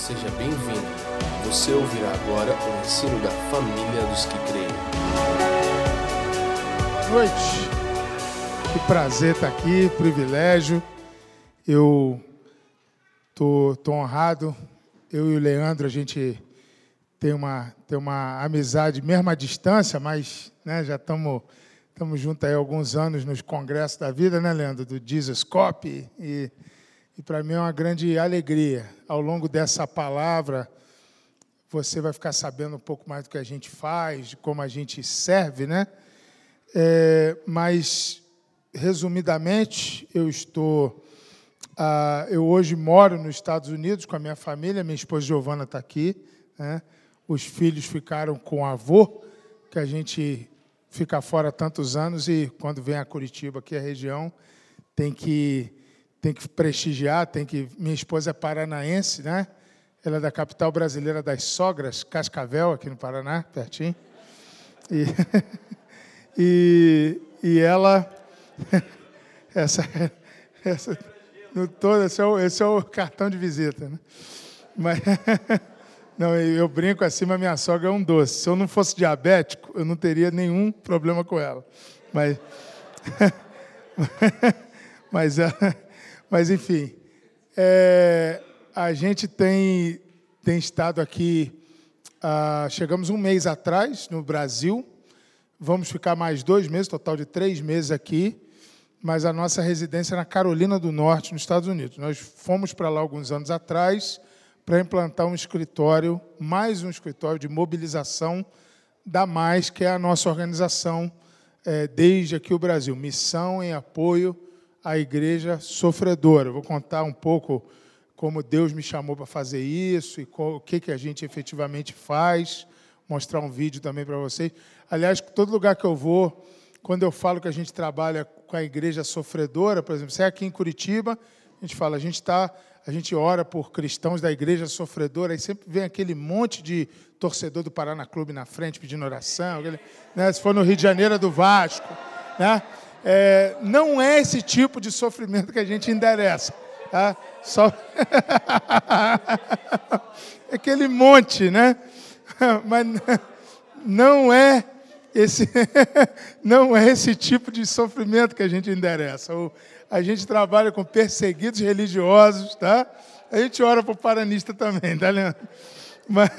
seja bem-vindo. Você ouvirá agora o ensino da família dos que creem. Boa noite. Que prazer estar aqui, privilégio. Eu tô, tô honrado. Eu e o Leandro, a gente tem uma, tem uma amizade, mesmo à distância, mas né, já estamos estamos juntos há alguns anos nos congressos da vida, né, Leandro? Do Jesus Cop. E e para mim é uma grande alegria. Ao longo dessa palavra, você vai ficar sabendo um pouco mais do que a gente faz, de como a gente serve, né? É, mas, resumidamente, eu estou. Ah, eu hoje moro nos Estados Unidos com a minha família, minha esposa Giovana está aqui. Né? Os filhos ficaram com o avô, que a gente fica fora tantos anos e quando vem a Curitiba, aqui a região, tem que tem que prestigiar, tem que. Minha esposa é paranaense, né? Ela é da capital brasileira das sogras, Cascavel, aqui no Paraná, pertinho. E, e, e ela. Essa, essa, no todo, esse, é o, esse é o cartão de visita. Né? Mas, não, eu brinco mas minha sogra é um doce. Se eu não fosse diabético, eu não teria nenhum problema com ela. Mas, mas ela mas, enfim, é, a gente tem, tem estado aqui, ah, chegamos um mês atrás no Brasil, vamos ficar mais dois meses, total de três meses aqui, mas a nossa residência é na Carolina do Norte, nos Estados Unidos. Nós fomos para lá alguns anos atrás para implantar um escritório, mais um escritório de mobilização da Mais, que é a nossa organização é, desde aqui o Brasil, missão em apoio a igreja sofredora. vou contar um pouco como Deus me chamou para fazer isso e o que, que a gente efetivamente faz, mostrar um vídeo também para vocês. Aliás, todo lugar que eu vou, quando eu falo que a gente trabalha com a igreja sofredora, por exemplo, se é aqui em Curitiba, a gente fala, a gente está, a gente ora por cristãos da igreja sofredora, aí sempre vem aquele monte de torcedor do Paraná Clube na frente pedindo oração, né? se for no Rio de Janeiro é do Vasco, né? É, não é esse tipo de sofrimento que a gente endereça. Tá? Só... Aquele monte, né? Mas não é esse, não é esse tipo de sofrimento que a gente endereça. A gente trabalha com perseguidos religiosos, tá? A gente ora para o paranista também, tá, Leandro? Mas,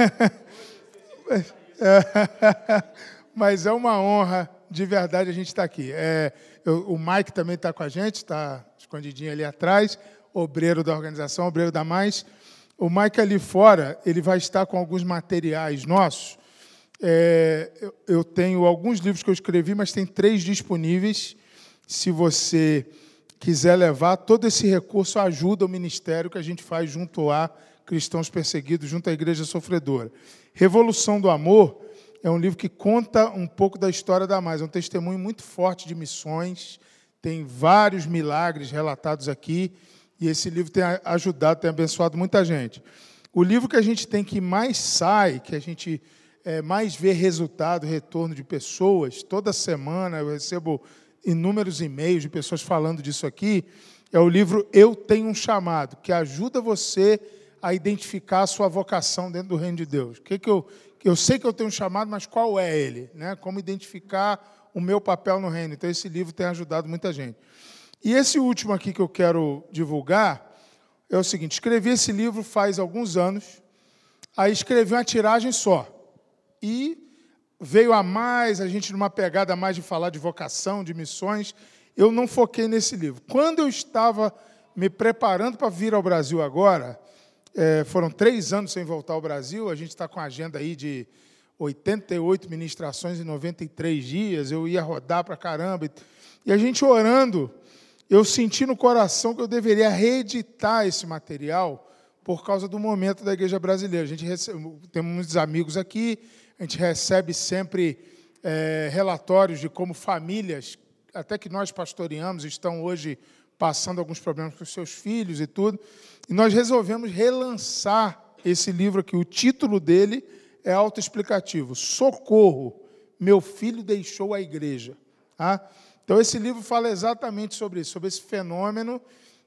mas é uma honra, de verdade, a gente estar tá aqui. É, eu, o Mike também está com a gente, está escondidinho ali atrás, obreiro da organização, obreiro da Mais. O Mike ali fora, ele vai estar com alguns materiais nossos. É, eu, eu tenho alguns livros que eu escrevi, mas tem três disponíveis. Se você quiser levar, todo esse recurso ajuda o ministério que a gente faz junto a cristãos perseguidos, junto à igreja sofredora. Revolução do Amor é um livro que conta um pouco da história da Mais, é um testemunho muito forte de missões, tem vários milagres relatados aqui, e esse livro tem ajudado, tem abençoado muita gente. O livro que a gente tem que mais sai, que a gente é, mais vê resultado, retorno de pessoas, toda semana eu recebo inúmeros e-mails de pessoas falando disso aqui, é o livro Eu Tenho um Chamado, que ajuda você a identificar a sua vocação dentro do reino de Deus. O que, que, eu, eu sei que eu tenho um chamado, mas qual é ele? Né? Como identificar o meu papel no reino? Então, esse livro tem ajudado muita gente. E esse último aqui que eu quero divulgar é o seguinte: escrevi esse livro faz alguns anos, aí escrevi uma tiragem só. E veio a mais, a gente numa pegada mais de falar de vocação, de missões, eu não foquei nesse livro. Quando eu estava me preparando para vir ao Brasil agora, é, foram três anos sem voltar ao Brasil, a gente está com a agenda aí de 88 ministrações em 93 dias, eu ia rodar para caramba. E a gente orando, eu senti no coração que eu deveria reeditar esse material por causa do momento da igreja brasileira. A gente recebe, temos muitos amigos aqui, a gente recebe sempre é, relatórios de como famílias, até que nós pastoreamos, estão hoje passando alguns problemas com seus filhos e tudo. E nós resolvemos relançar esse livro aqui. O título dele é autoexplicativo: Socorro, meu filho deixou a igreja. Tá? Então, esse livro fala exatamente sobre isso, sobre esse fenômeno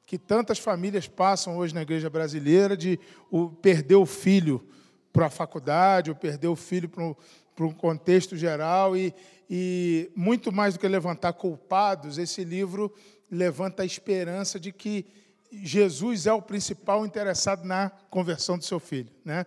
que tantas famílias passam hoje na igreja brasileira de o, perder o filho para a faculdade, ou perder o filho para um, para um contexto geral, e, e muito mais do que levantar culpados, esse livro levanta a esperança de que Jesus é o principal interessado na conversão do seu filho. Né?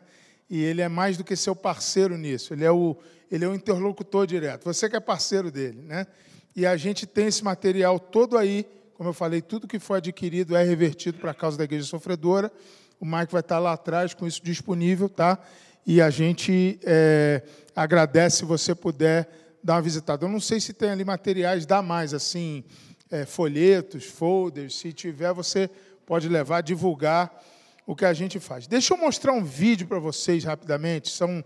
E ele é mais do que seu parceiro nisso, ele é o, ele é o interlocutor direto. Você que é parceiro dele. Né? E a gente tem esse material todo aí, como eu falei, tudo que foi adquirido é revertido para a causa da igreja sofredora. O Mike vai estar lá atrás com isso disponível, tá? E a gente é, agradece se você puder dar uma visitada. Eu não sei se tem ali materiais, dá mais, assim, é, folhetos, folders. Se tiver, você pode levar, divulgar o que a gente faz. Deixa eu mostrar um vídeo para vocês rapidamente, são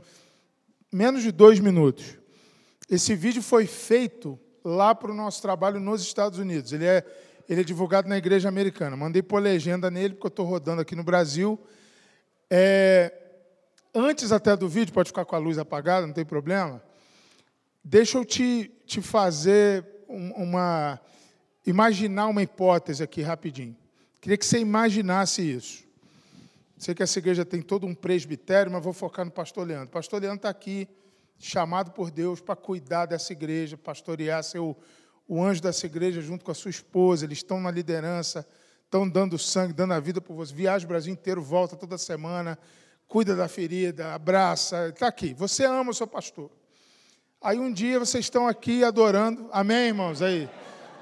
menos de dois minutos. Esse vídeo foi feito lá para o nosso trabalho nos Estados Unidos. Ele é, ele é divulgado na igreja americana. Mandei pôr legenda nele, porque eu estou rodando aqui no Brasil. É, antes até do vídeo, pode ficar com a luz apagada, não tem problema. Deixa eu te, te fazer uma. Imaginar uma hipótese aqui rapidinho. Queria que você imaginasse isso. Sei que essa igreja tem todo um presbitério, mas vou focar no pastor Leandro. O pastor Leandro está aqui, chamado por Deus para cuidar dessa igreja, pastorear, ser o, o anjo dessa igreja junto com a sua esposa. Eles estão na liderança, estão dando sangue, dando a vida por você. Viaja o Brasil inteiro, volta toda semana, cuida da ferida, abraça. Está aqui. Você ama o seu pastor. Aí um dia vocês estão aqui adorando. Amém, irmãos? Aí.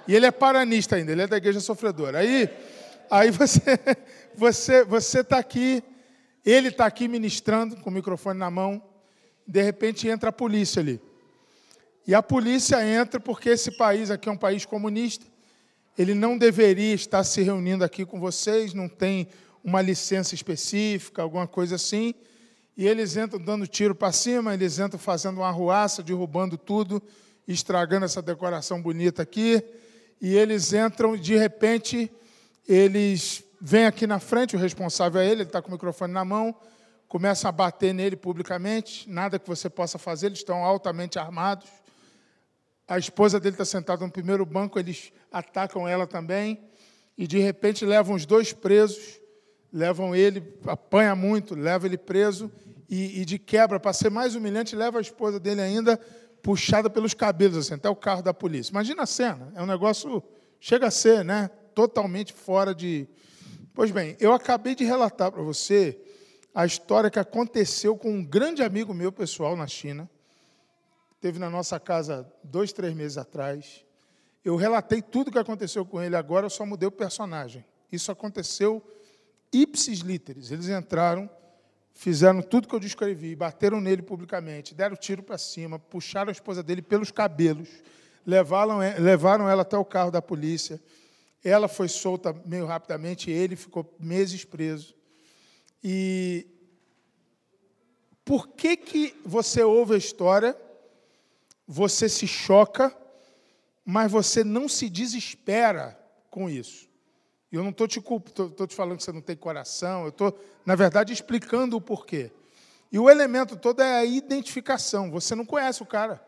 E ele é paranista ainda, ele é da igreja sofredora. Aí Aí você você você está aqui, ele está aqui ministrando com o microfone na mão. De repente entra a polícia ali. E a polícia entra porque esse país aqui é um país comunista. Ele não deveria estar se reunindo aqui com vocês, não tem uma licença específica, alguma coisa assim. E eles entram dando tiro para cima, eles entram fazendo uma arruaça, derrubando tudo, estragando essa decoração bonita aqui. E eles entram, de repente, eles vêm aqui na frente, o responsável é ele, ele está com o microfone na mão, começam a bater nele publicamente, nada que você possa fazer, eles estão altamente armados. A esposa dele está sentada no primeiro banco, eles atacam ela também, e de repente levam os dois presos, levam ele, apanha muito, leva ele preso, e, e de quebra, para ser mais humilhante, leva a esposa dele ainda puxada pelos cabelos, assim, até o carro da polícia. Imagina a cena, é um negócio, chega a ser, né? totalmente fora de. Pois bem, eu acabei de relatar para você a história que aconteceu com um grande amigo meu pessoal na China. Teve na nossa casa dois, três meses atrás. Eu relatei tudo o que aconteceu com ele, agora eu só mudei o personagem. Isso aconteceu ipsis literis. Eles entraram, fizeram tudo que eu descrevi, bateram nele publicamente, deram tiro para cima, puxaram a esposa dele pelos cabelos, levaram, levaram ela até o carro da polícia. Ela foi solta meio rapidamente, ele ficou meses preso. E por que, que você ouve a história, você se choca, mas você não se desespera com isso? Eu não estou te culpando, estou te falando que você não tem coração, eu estou, na verdade, explicando o porquê. E o elemento todo é a identificação. Você não conhece o cara.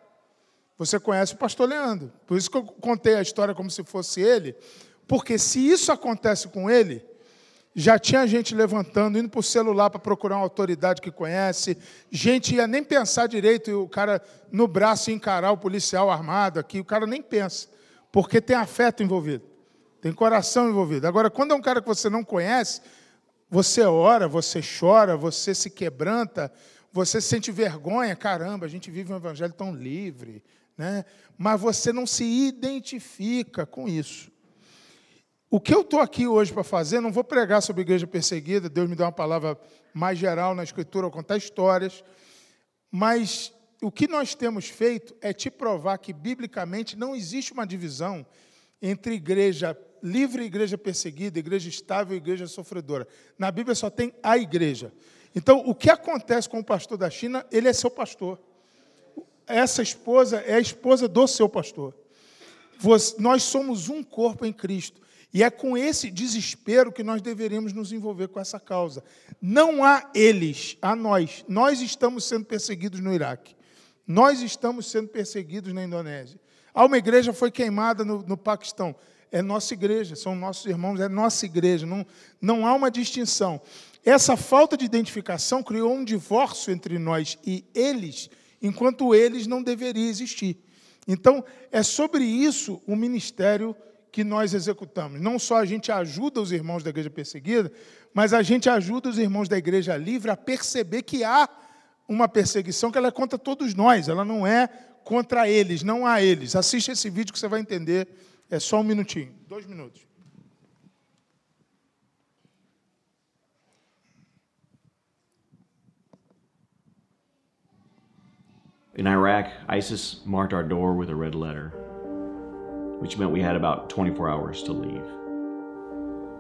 Você conhece o pastor Leandro. Por isso que eu contei a história como se fosse ele, porque se isso acontece com ele, já tinha gente levantando, indo para o celular para procurar uma autoridade que conhece, gente ia nem pensar direito e o cara no braço encarar o policial armado aqui, o cara nem pensa, porque tem afeto envolvido, tem coração envolvido. Agora, quando é um cara que você não conhece, você ora, você chora, você se quebranta, você sente vergonha, caramba, a gente vive um evangelho tão livre, né? mas você não se identifica com isso. O que eu estou aqui hoje para fazer, não vou pregar sobre igreja perseguida, Deus me dá uma palavra mais geral na Escritura, ou contar histórias, mas o que nós temos feito é te provar que, biblicamente, não existe uma divisão entre igreja livre igreja perseguida, igreja estável igreja sofredora. Na Bíblia só tem a igreja. Então, o que acontece com o pastor da China, ele é seu pastor. Essa esposa é a esposa do seu pastor. nós somos um corpo em Cristo. E é com esse desespero que nós deveríamos nos envolver com essa causa. Não há eles, há nós. Nós estamos sendo perseguidos no Iraque. Nós estamos sendo perseguidos na Indonésia. Há uma igreja foi queimada no, no Paquistão. É nossa igreja, são nossos irmãos, é nossa igreja, não, não há uma distinção. Essa falta de identificação criou um divórcio entre nós e eles, enquanto eles não deveria existir. Então, é sobre isso o ministério que nós executamos. Não só a gente ajuda os irmãos da igreja perseguida, mas a gente ajuda os irmãos da igreja livre a perceber que há uma perseguição que ela é contra todos nós, ela não é contra eles, não há eles. Assiste esse vídeo que você vai entender. É só um minutinho, dois minutos. In Iraq, ISIS marked our door with a red letter, which meant we had about 24 hours to leave.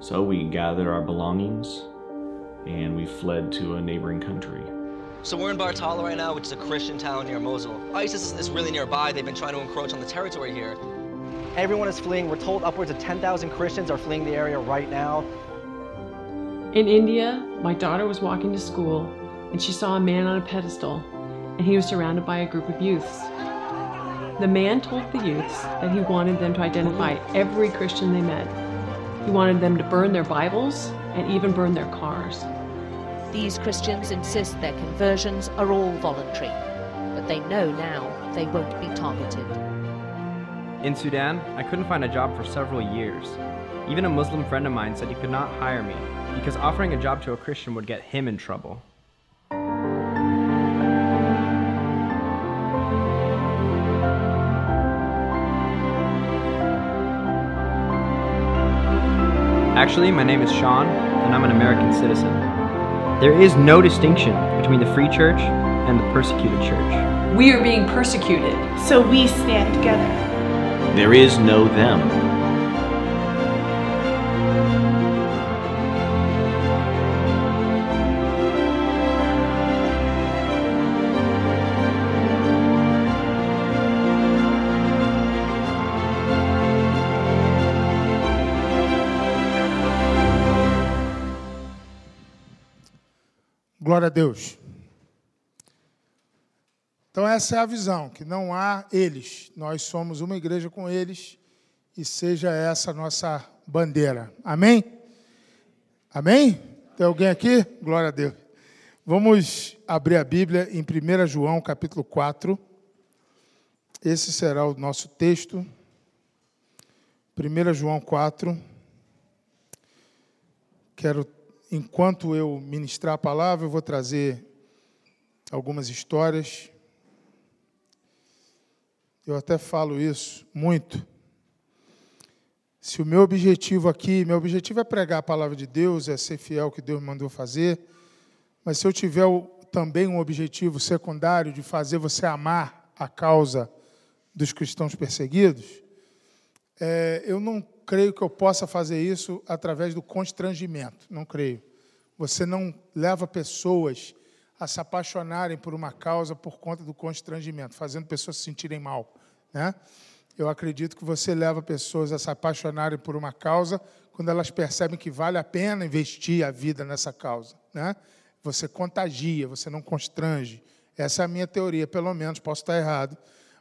So we gathered our belongings and we fled to a neighboring country. So we're in Bartala right now, which is a Christian town near Mosul. ISIS is really nearby. They've been trying to encroach on the territory here. Everyone is fleeing. We're told upwards of 10,000 Christians are fleeing the area right now. In India, my daughter was walking to school and she saw a man on a pedestal and he was surrounded by a group of youths. The man told the youths that he wanted them to identify every Christian they met. He wanted them to burn their Bibles and even burn their cars. These Christians insist their conversions are all voluntary, but they know now they won't be targeted. In Sudan, I couldn't find a job for several years. Even a Muslim friend of mine said he could not hire me because offering a job to a Christian would get him in trouble. Actually, my name is Sean, and I'm an American citizen. There is no distinction between the free church and the persecuted church. We are being persecuted. So we stand together. There is no them. Glória a Deus. Essa é a visão, que não há eles, nós somos uma igreja com eles, e seja essa a nossa bandeira. Amém? Amém? Tem alguém aqui? Glória a Deus. Vamos abrir a Bíblia em 1 João, capítulo 4. Esse será o nosso texto. 1 João 4. Quero enquanto eu ministrar a palavra, eu vou trazer algumas histórias. Eu até falo isso muito. Se o meu objetivo aqui, meu objetivo é pregar a palavra de Deus, é ser fiel ao que Deus me mandou fazer, mas se eu tiver também um objetivo secundário de fazer você amar a causa dos cristãos perseguidos, é, eu não creio que eu possa fazer isso através do constrangimento. Não creio. Você não leva pessoas a se apaixonarem por uma causa por conta do constrangimento, fazendo pessoas se sentirem mal. Né? Eu acredito que você leva pessoas a se apaixonarem por uma causa quando elas percebem que vale a pena investir a vida nessa causa. Né? Você contagia, você não constrange. Essa é a minha teoria, pelo menos, posso estar errado.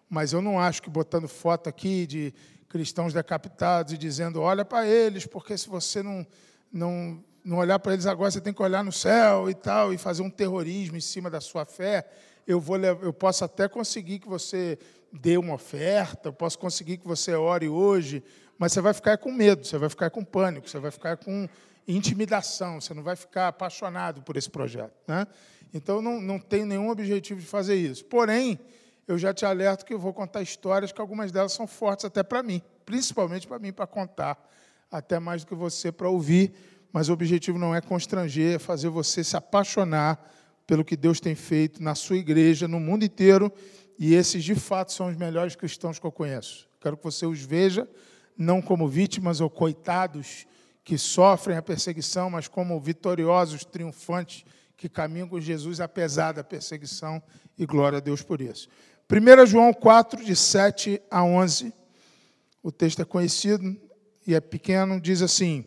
Mas eu não acho que botando foto aqui de cristãos decapitados e dizendo, olha para eles, porque se você não, não, não olhar para eles agora, você tem que olhar no céu e tal, e fazer um terrorismo em cima da sua fé, eu, vou, eu posso até conseguir que você dê uma oferta, eu posso conseguir que você ore hoje, mas você vai ficar com medo, você vai ficar com pânico, você vai ficar com intimidação, você não vai ficar apaixonado por esse projeto. Né? Então, não, não tenho nenhum objetivo de fazer isso. Porém, eu já te alerto que eu vou contar histórias que algumas delas são fortes até para mim, principalmente para mim para contar, até mais do que você para ouvir, mas o objetivo não é constranger, é fazer você se apaixonar pelo que Deus tem feito na sua igreja, no mundo inteiro, e esses de fato são os melhores cristãos que eu conheço. Quero que você os veja não como vítimas ou coitados que sofrem a perseguição, mas como vitoriosos, triunfantes que caminham com Jesus apesar da perseguição, e glória a Deus por isso. 1 João 4, de 7 a 11, o texto é conhecido e é pequeno, diz assim: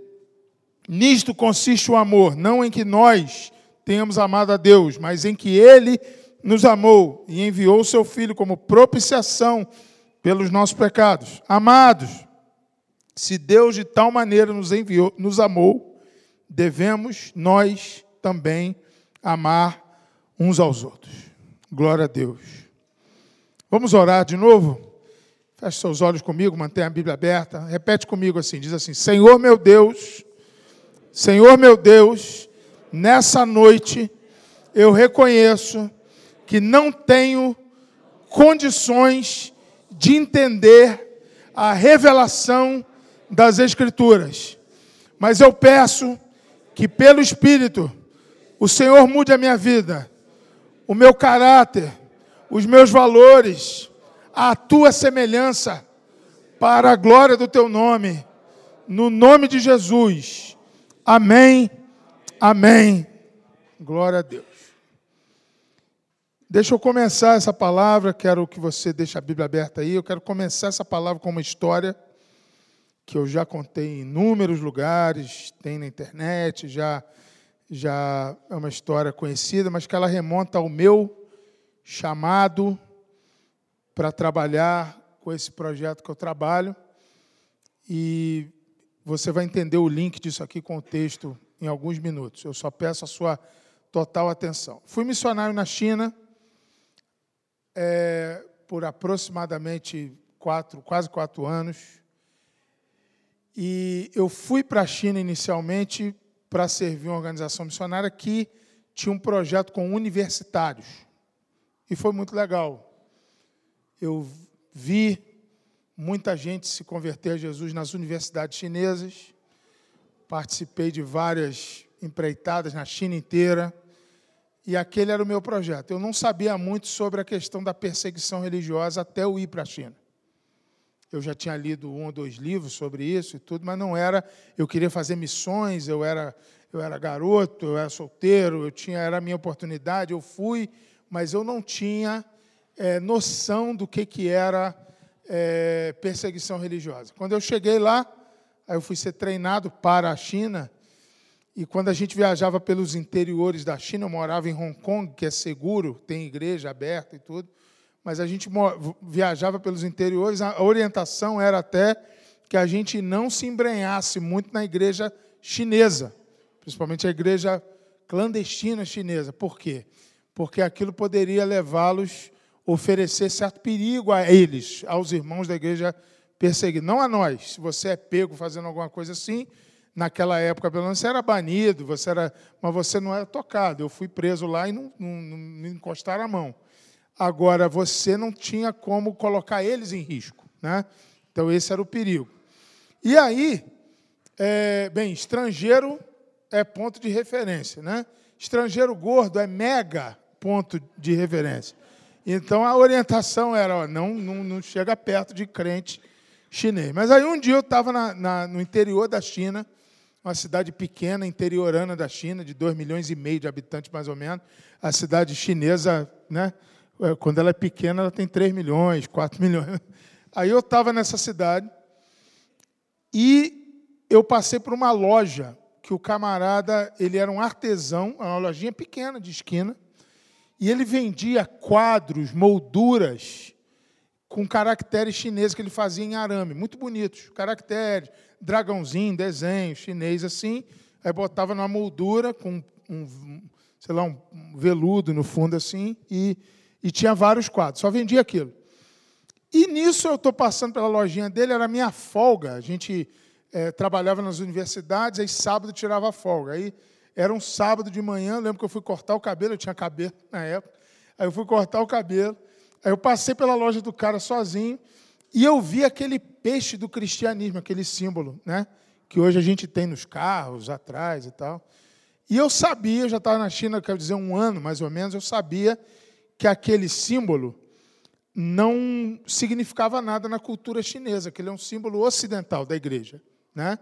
Nisto consiste o amor, não em que nós tenhamos amado a Deus, mas em que ele nos amou e enviou o seu Filho como propiciação pelos nossos pecados. Amados, se Deus de tal maneira nos enviou, nos amou, devemos nós também amar uns aos outros. Glória a Deus. Vamos orar de novo? Feche seus olhos comigo, mantenha a Bíblia aberta. Repete comigo assim: diz assim: Senhor meu Deus, Senhor meu Deus, nessa noite eu reconheço que não tenho condições de entender a revelação das Escrituras. Mas eu peço que, pelo Espírito, o Senhor mude a minha vida, o meu caráter, os meus valores, a tua semelhança, para a glória do teu nome, no nome de Jesus. Amém, amém. Glória a Deus. Deixa eu começar essa palavra, quero que você deixe a Bíblia aberta aí. Eu quero começar essa palavra com uma história que eu já contei em inúmeros lugares, tem na internet, já já é uma história conhecida, mas que ela remonta ao meu chamado para trabalhar com esse projeto que eu trabalho. E você vai entender o link disso aqui com o texto em alguns minutos. Eu só peço a sua total atenção. Fui missionário na China é, por aproximadamente quatro, quase quatro anos. E eu fui para a China inicialmente para servir uma organização missionária que tinha um projeto com universitários. E foi muito legal. Eu vi muita gente se converter a Jesus nas universidades chinesas. Participei de várias empreitadas na China inteira. E aquele era o meu projeto. Eu não sabia muito sobre a questão da perseguição religiosa até eu ir para a China. Eu já tinha lido um ou dois livros sobre isso e tudo, mas não era. Eu queria fazer missões, eu era, eu era garoto, eu era solteiro, eu tinha, era a minha oportunidade, eu fui, mas eu não tinha é, noção do que, que era é, perseguição religiosa. Quando eu cheguei lá, aí eu fui ser treinado para a China e quando a gente viajava pelos interiores da China, eu morava em Hong Kong, que é seguro, tem igreja aberta e tudo, mas a gente viajava pelos interiores, a orientação era até que a gente não se embrenhasse muito na igreja chinesa, principalmente a igreja clandestina chinesa. Por quê? Porque aquilo poderia levá-los, oferecer certo perigo a eles, aos irmãos da igreja perseguida. Não a nós. Se você é pego fazendo alguma coisa assim, naquela época, pelo menos, você era banido, você era, mas você não era tocado. Eu fui preso lá e não, não, não me encostaram a mão. Agora, você não tinha como colocar eles em risco. Né? Então, esse era o perigo. E aí, é, bem, estrangeiro é ponto de referência. Né? Estrangeiro gordo é mega ponto de referência. Então, a orientação era, ó, não, não, não chega perto de crente chinês. Mas aí, um dia, eu estava no interior da China, uma cidade pequena, interiorana da China, de 2 milhões e meio de habitantes, mais ou menos. A cidade chinesa, né, é, quando ela é pequena, ela tem 3 milhões, 4 milhões. Aí eu estava nessa cidade e eu passei por uma loja que o camarada, ele era um artesão, uma lojinha pequena de esquina, e ele vendia quadros, molduras com caracteres chineses que ele fazia em arame, muito bonitos, caracteres, dragãozinho, desenho chinês assim, aí botava numa moldura com um, sei lá, um veludo no fundo assim, e, e tinha vários quadros, só vendia aquilo. E nisso eu estou passando pela lojinha dele, era minha folga, a gente é, trabalhava nas universidades, aí sábado tirava folga, aí era um sábado de manhã, lembro que eu fui cortar o cabelo, eu tinha cabelo na época, aí eu fui cortar o cabelo, Aí eu passei pela loja do cara sozinho e eu vi aquele peixe do cristianismo, aquele símbolo, né? Que hoje a gente tem nos carros, atrás e tal. E eu sabia, eu já estava na China, quero dizer, um ano mais ou menos, eu sabia que aquele símbolo não significava nada na cultura chinesa, que ele é um símbolo ocidental da igreja. Né?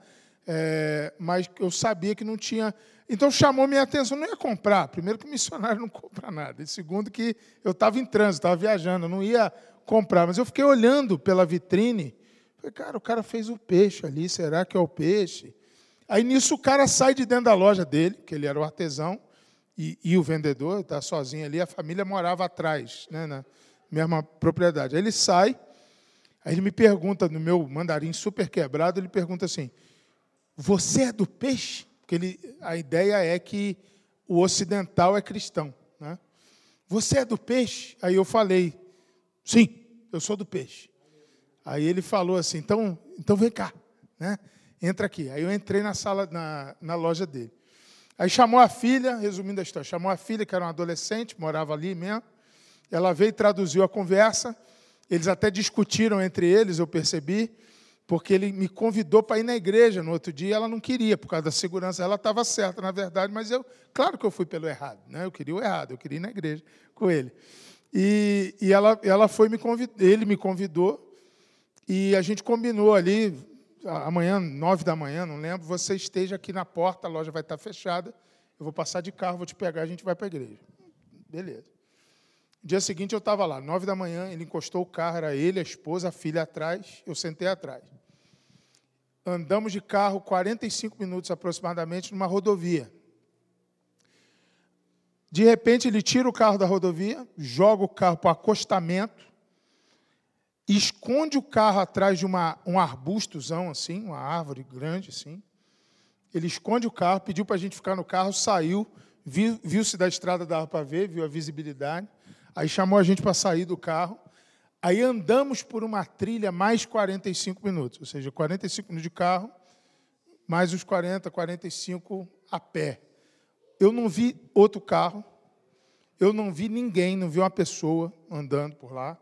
É, mas eu sabia que não tinha. Então chamou minha atenção, não ia comprar. Primeiro que o missionário não compra nada. E segundo que eu estava em trânsito, estava viajando, não ia comprar. Mas eu fiquei olhando pela vitrine. Falei, cara, o cara fez o peixe ali, será que é o peixe? Aí nisso o cara sai de dentro da loja dele, que ele era o artesão, e, e o vendedor está sozinho ali, a família morava atrás, né, na mesma propriedade. Aí ele sai, aí ele me pergunta, no meu mandarim super quebrado, ele pergunta assim: Você é do peixe? Porque ele, a ideia é que o ocidental é cristão. Né? Você é do peixe? Aí eu falei: Sim, eu sou do peixe. Aí ele falou assim: Então, então vem cá, né? entra aqui. Aí eu entrei na sala, na, na loja dele. Aí chamou a filha, resumindo a história, chamou a filha, que era uma adolescente, morava ali mesmo. Ela veio e traduziu a conversa. Eles até discutiram entre eles, eu percebi, porque ele me convidou para ir na igreja no outro dia. Ela não queria, por causa da segurança. Ela estava certa, na verdade, mas eu, claro que eu fui pelo errado. Né? Eu queria o errado, eu queria ir na igreja com ele. E, e ela, ela foi me convidou, ele me convidou, e a gente combinou ali, amanhã, nove da manhã, não lembro, você esteja aqui na porta, a loja vai estar fechada, eu vou passar de carro, vou te pegar, a gente vai para a igreja. Beleza. Dia seguinte eu estava lá, nove da manhã, ele encostou o carro, era ele, a esposa, a filha atrás, eu sentei atrás. Andamos de carro 45 minutos aproximadamente numa rodovia. De repente ele tira o carro da rodovia, joga o carro para o acostamento, esconde o carro atrás de uma, um arbustozão, assim, uma árvore grande, assim. Ele esconde o carro, pediu para a gente ficar no carro, saiu, viu-se da estrada, dava para ver, viu a visibilidade. Aí chamou a gente para sair do carro. Aí andamos por uma trilha mais 45 minutos, ou seja, 45 minutos de carro, mais uns 40, 45 a pé. Eu não vi outro carro, eu não vi ninguém, não vi uma pessoa andando por lá.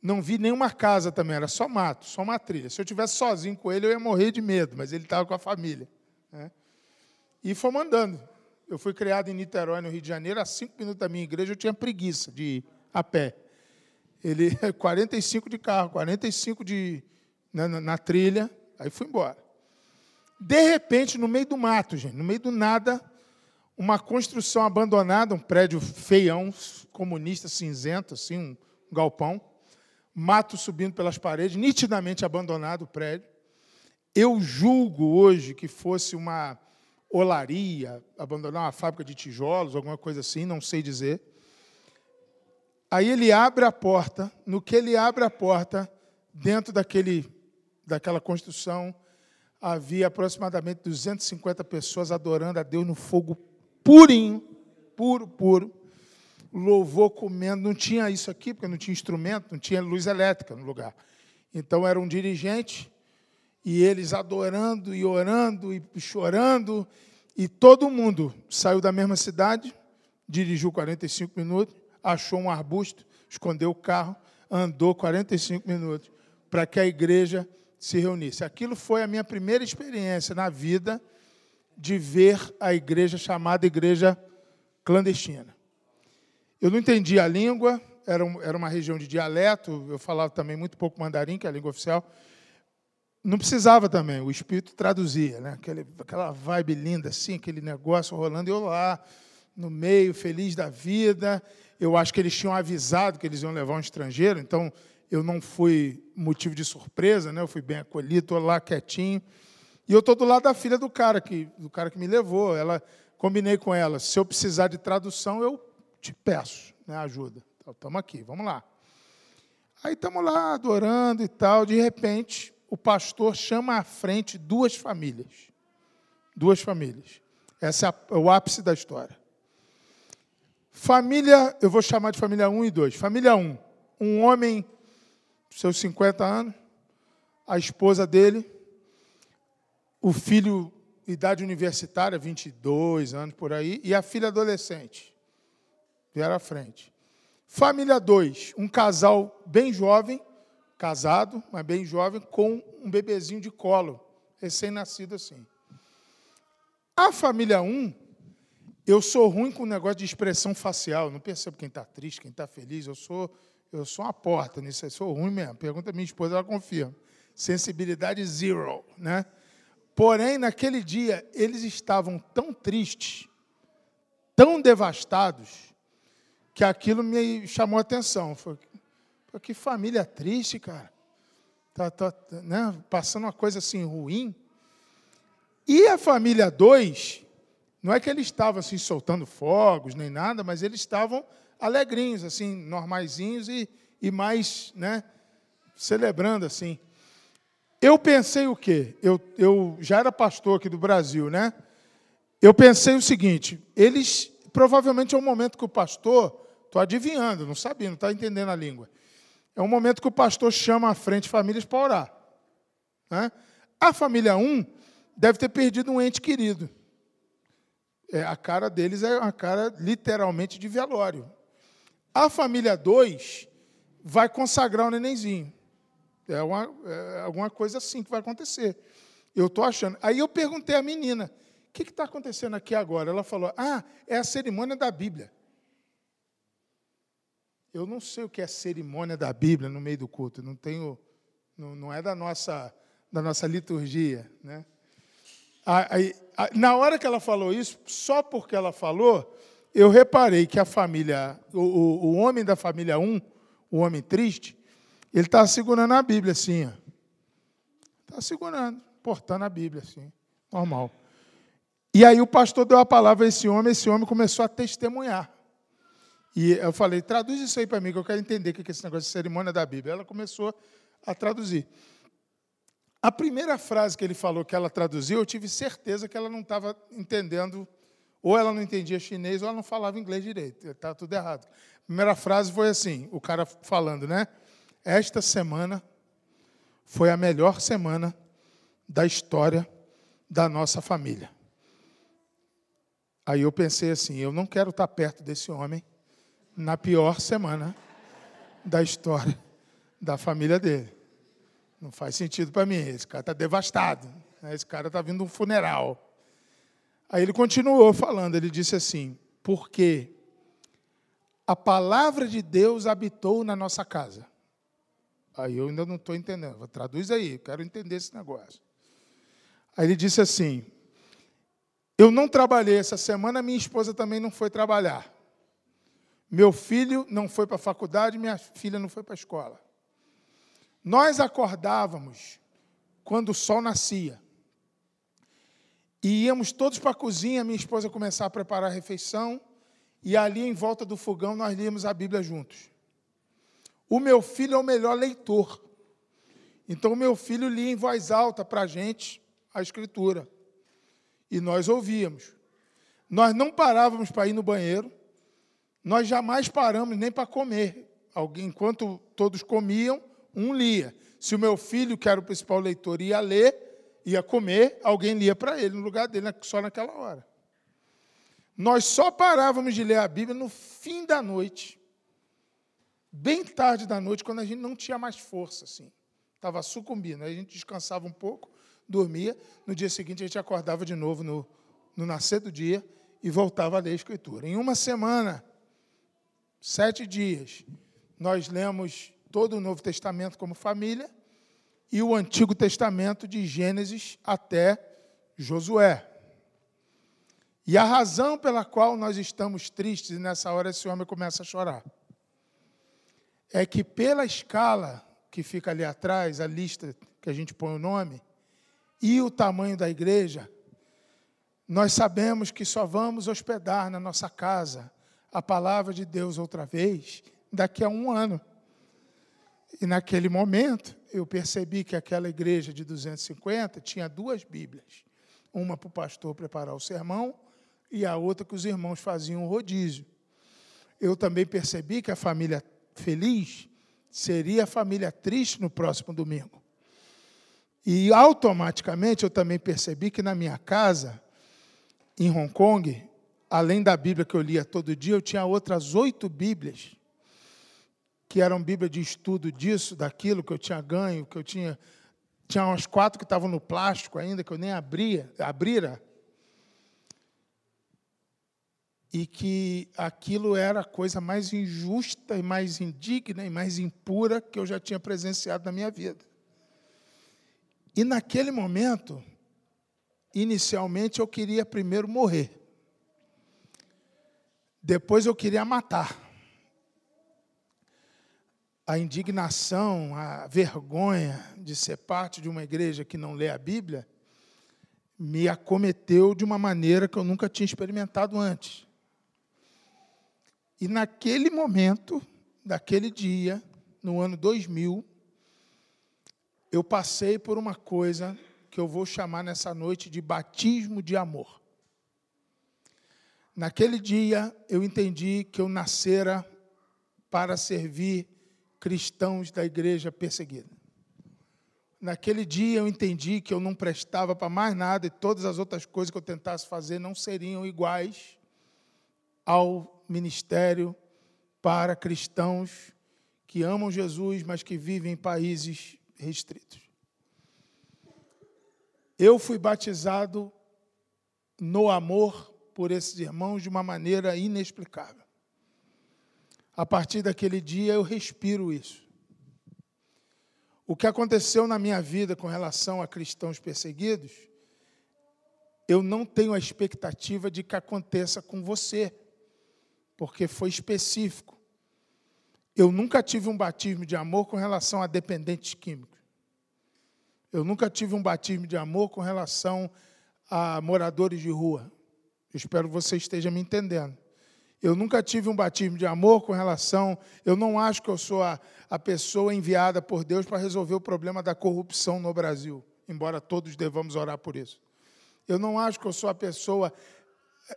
Não vi nenhuma casa também, era só mato, só uma trilha. Se eu tivesse sozinho com ele, eu ia morrer de medo, mas ele estava com a família. Né? E fomos andando. Eu fui criado em Niterói, no Rio de Janeiro, a cinco minutos da minha igreja, eu tinha preguiça de ir a pé. Ele, 45 de carro, 45 de, na, na, na trilha, aí fui embora. De repente, no meio do mato, gente, no meio do nada, uma construção abandonada, um prédio feião, comunista, cinzento, assim, um galpão mato subindo pelas paredes, nitidamente abandonado o prédio. Eu julgo hoje que fosse uma olaria, abandonar uma fábrica de tijolos, alguma coisa assim, não sei dizer. Aí ele abre a porta, no que ele abre a porta, dentro daquele, daquela construção, havia aproximadamente 250 pessoas adorando a Deus no fogo purinho, puro, puro louvor comendo. Não tinha isso aqui, porque não tinha instrumento, não tinha luz elétrica no lugar. Então era um dirigente, e eles adorando e orando e chorando, e todo mundo saiu da mesma cidade, dirigiu 45 minutos, achou um arbusto, escondeu o carro, andou 45 minutos para que a igreja se reunisse. Aquilo foi a minha primeira experiência na vida de ver a igreja chamada igreja clandestina. Eu não entendia a língua, era, era uma região de dialeto, eu falava também muito pouco mandarim, que é a língua oficial. Não precisava também, o Espírito traduzia, né? Aquele, aquela vibe linda, assim, aquele negócio rolando, eu lá, no meio, feliz da vida. Eu acho que eles tinham avisado que eles iam levar um estrangeiro, então eu não fui motivo de surpresa, né? eu fui bem acolhido, estou lá quietinho. E eu estou do lado da filha do cara que, do cara que me levou. Ela combinei com ela, se eu precisar de tradução, eu te peço né, ajuda. Estamos então, aqui, vamos lá. Aí estamos lá adorando e tal, de repente, o pastor chama à frente duas famílias. Duas famílias. Esse é o ápice da história. Família, eu vou chamar de família 1 e 2. Família 1, um homem, seus 50 anos, a esposa dele, o filho, idade universitária, 22 anos por aí, e a filha adolescente vieram à frente. Família 2, um casal bem jovem, casado, mas bem jovem, com um bebezinho de colo, recém-nascido assim. A família 1, um, eu sou ruim com o negócio de expressão facial, não percebo quem está triste, quem está feliz, eu sou, eu sou uma porta nisso, eu sou ruim mesmo. Pergunta minha esposa, ela confirma. Sensibilidade zero, né? Porém, naquele dia, eles estavam tão tristes, tão devastados, que aquilo me chamou a atenção. Foi, que família triste, cara. Tá, tá, né, passando uma coisa assim ruim. E a família 2, não é que eles estavam assim soltando fogos nem nada, mas eles estavam alegrinhos, assim, normaisinhos e, e mais, né, celebrando assim. Eu pensei o quê? Eu, eu já era pastor aqui do Brasil, né? Eu pensei o seguinte: eles provavelmente é um momento que o pastor, estou adivinhando, não sabia, não está entendendo a língua. É um momento que o pastor chama à frente famílias para orar. Né? A família 1 um deve ter perdido um ente querido. É, a cara deles é uma cara literalmente de velório. A família 2 vai consagrar o nenenzinho. É, uma, é alguma coisa assim que vai acontecer. Eu estou achando. Aí eu perguntei à menina: o que está acontecendo aqui agora? Ela falou: ah, é a cerimônia da Bíblia. Eu não sei o que é cerimônia da Bíblia no meio do culto, não tenho, não, não é da nossa, da nossa liturgia, né? Aí, na hora que ela falou isso, só porque ela falou, eu reparei que a família, o, o, homem da família 1, o homem triste, ele está segurando a Bíblia assim, Está segurando, portando a Bíblia assim, normal. E aí o pastor deu a palavra a esse homem, esse homem começou a testemunhar. E eu falei, traduz isso aí para mim, que eu quero entender o que é esse negócio de cerimônia da Bíblia. Ela começou a traduzir. A primeira frase que ele falou que ela traduziu, eu tive certeza que ela não estava entendendo, ou ela não entendia chinês, ou ela não falava inglês direito. Estava tudo errado. A primeira frase foi assim, o cara falando, né? Esta semana foi a melhor semana da história da nossa família. Aí eu pensei assim: eu não quero estar perto desse homem na pior semana da história da família dele. Não faz sentido para mim. Esse cara está devastado. Né? Esse cara está vindo um funeral. Aí ele continuou falando. Ele disse assim: porque a palavra de Deus habitou na nossa casa. Aí eu ainda não estou entendendo. Traduz aí, quero entender esse negócio. Aí ele disse assim: Eu não trabalhei essa semana, minha esposa também não foi trabalhar. Meu filho não foi para a faculdade, minha filha não foi para a escola. Nós acordávamos quando o sol nascia. E íamos todos para a cozinha, minha esposa começar a preparar a refeição, e ali em volta do fogão nós líamos a Bíblia juntos. O meu filho é o melhor leitor. Então, o meu filho lia em voz alta para a gente a Escritura. E nós ouvíamos. Nós não parávamos para ir no banheiro. Nós jamais paramos nem para comer. Alguém, enquanto todos comiam, um lia. Se o meu filho, que era o principal leitor, ia ler, ia comer, alguém lia para ele no lugar dele, só naquela hora. Nós só parávamos de ler a Bíblia no fim da noite bem tarde da noite, quando a gente não tinha mais força, assim. Estava sucumbindo. Aí a gente descansava um pouco, dormia. No dia seguinte, a gente acordava de novo no, no nascer do dia e voltava a ler a Escritura. Em uma semana, sete dias, nós lemos todo o Novo Testamento como família e o Antigo Testamento de Gênesis até Josué. E a razão pela qual nós estamos tristes, e nessa hora esse homem começa a chorar é que pela escala que fica ali atrás, a lista que a gente põe o nome, e o tamanho da igreja, nós sabemos que só vamos hospedar na nossa casa a palavra de Deus outra vez daqui a um ano. E naquele momento, eu percebi que aquela igreja de 250 tinha duas Bíblias. Uma para o pastor preparar o sermão e a outra que os irmãos faziam o rodízio. Eu também percebi que a família feliz seria a família triste no próximo domingo. E automaticamente eu também percebi que na minha casa, em Hong Kong, além da Bíblia que eu lia todo dia, eu tinha outras oito Bíblias, que eram Bíblia de estudo disso, daquilo que eu tinha ganho, que eu tinha. Tinha umas quatro que estavam no plástico ainda, que eu nem abria, abrira e que aquilo era a coisa mais injusta e mais indigna e mais impura que eu já tinha presenciado na minha vida. E naquele momento, inicialmente eu queria primeiro morrer. Depois eu queria matar. A indignação, a vergonha de ser parte de uma igreja que não lê a Bíblia me acometeu de uma maneira que eu nunca tinha experimentado antes. E naquele momento, daquele dia, no ano 2000, eu passei por uma coisa que eu vou chamar nessa noite de batismo de amor. Naquele dia, eu entendi que eu nascera para servir cristãos da igreja perseguida. Naquele dia eu entendi que eu não prestava para mais nada e todas as outras coisas que eu tentasse fazer não seriam iguais ao ministério para cristãos que amam Jesus, mas que vivem em países restritos. Eu fui batizado no amor por esses irmãos de uma maneira inexplicável. A partir daquele dia eu respiro isso. O que aconteceu na minha vida com relação a cristãos perseguidos, eu não tenho a expectativa de que aconteça com você, porque foi específico. Eu nunca tive um batismo de amor com relação a dependentes químicos. Eu nunca tive um batismo de amor com relação a moradores de rua. Espero que você esteja me entendendo. Eu nunca tive um batismo de amor com relação. Eu não acho que eu sou a, a pessoa enviada por Deus para resolver o problema da corrupção no Brasil, embora todos devamos orar por isso. Eu não acho que eu sou a pessoa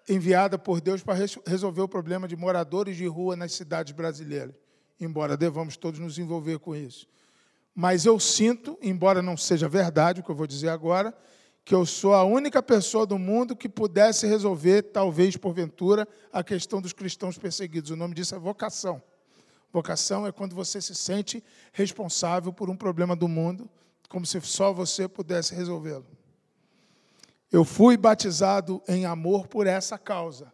enviada por Deus para resolver o problema de moradores de rua nas cidades brasileiras, embora devamos todos nos envolver com isso. Mas eu sinto, embora não seja verdade o que eu vou dizer agora, que eu sou a única pessoa do mundo que pudesse resolver, talvez porventura, a questão dos cristãos perseguidos. O nome disso é vocação. Vocação é quando você se sente responsável por um problema do mundo, como se só você pudesse resolvê-lo. Eu fui batizado em amor por essa causa.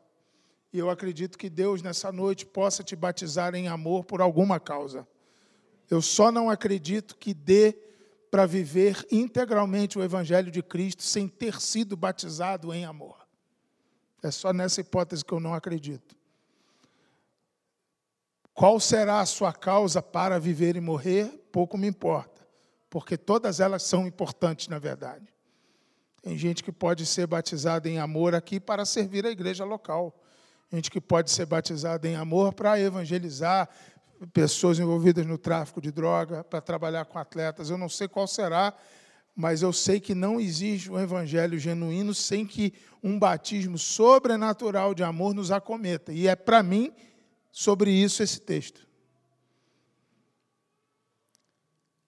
E eu acredito que Deus, nessa noite, possa te batizar em amor por alguma causa. Eu só não acredito que dê para viver integralmente o Evangelho de Cristo sem ter sido batizado em amor. É só nessa hipótese que eu não acredito. Qual será a sua causa para viver e morrer? Pouco me importa, porque todas elas são importantes, na verdade. Tem gente que pode ser batizada em amor aqui para servir a igreja local. Gente que pode ser batizada em amor para evangelizar, pessoas envolvidas no tráfico de droga, para trabalhar com atletas. Eu não sei qual será, mas eu sei que não existe um evangelho genuíno sem que um batismo sobrenatural de amor nos acometa. E é para mim sobre isso esse texto.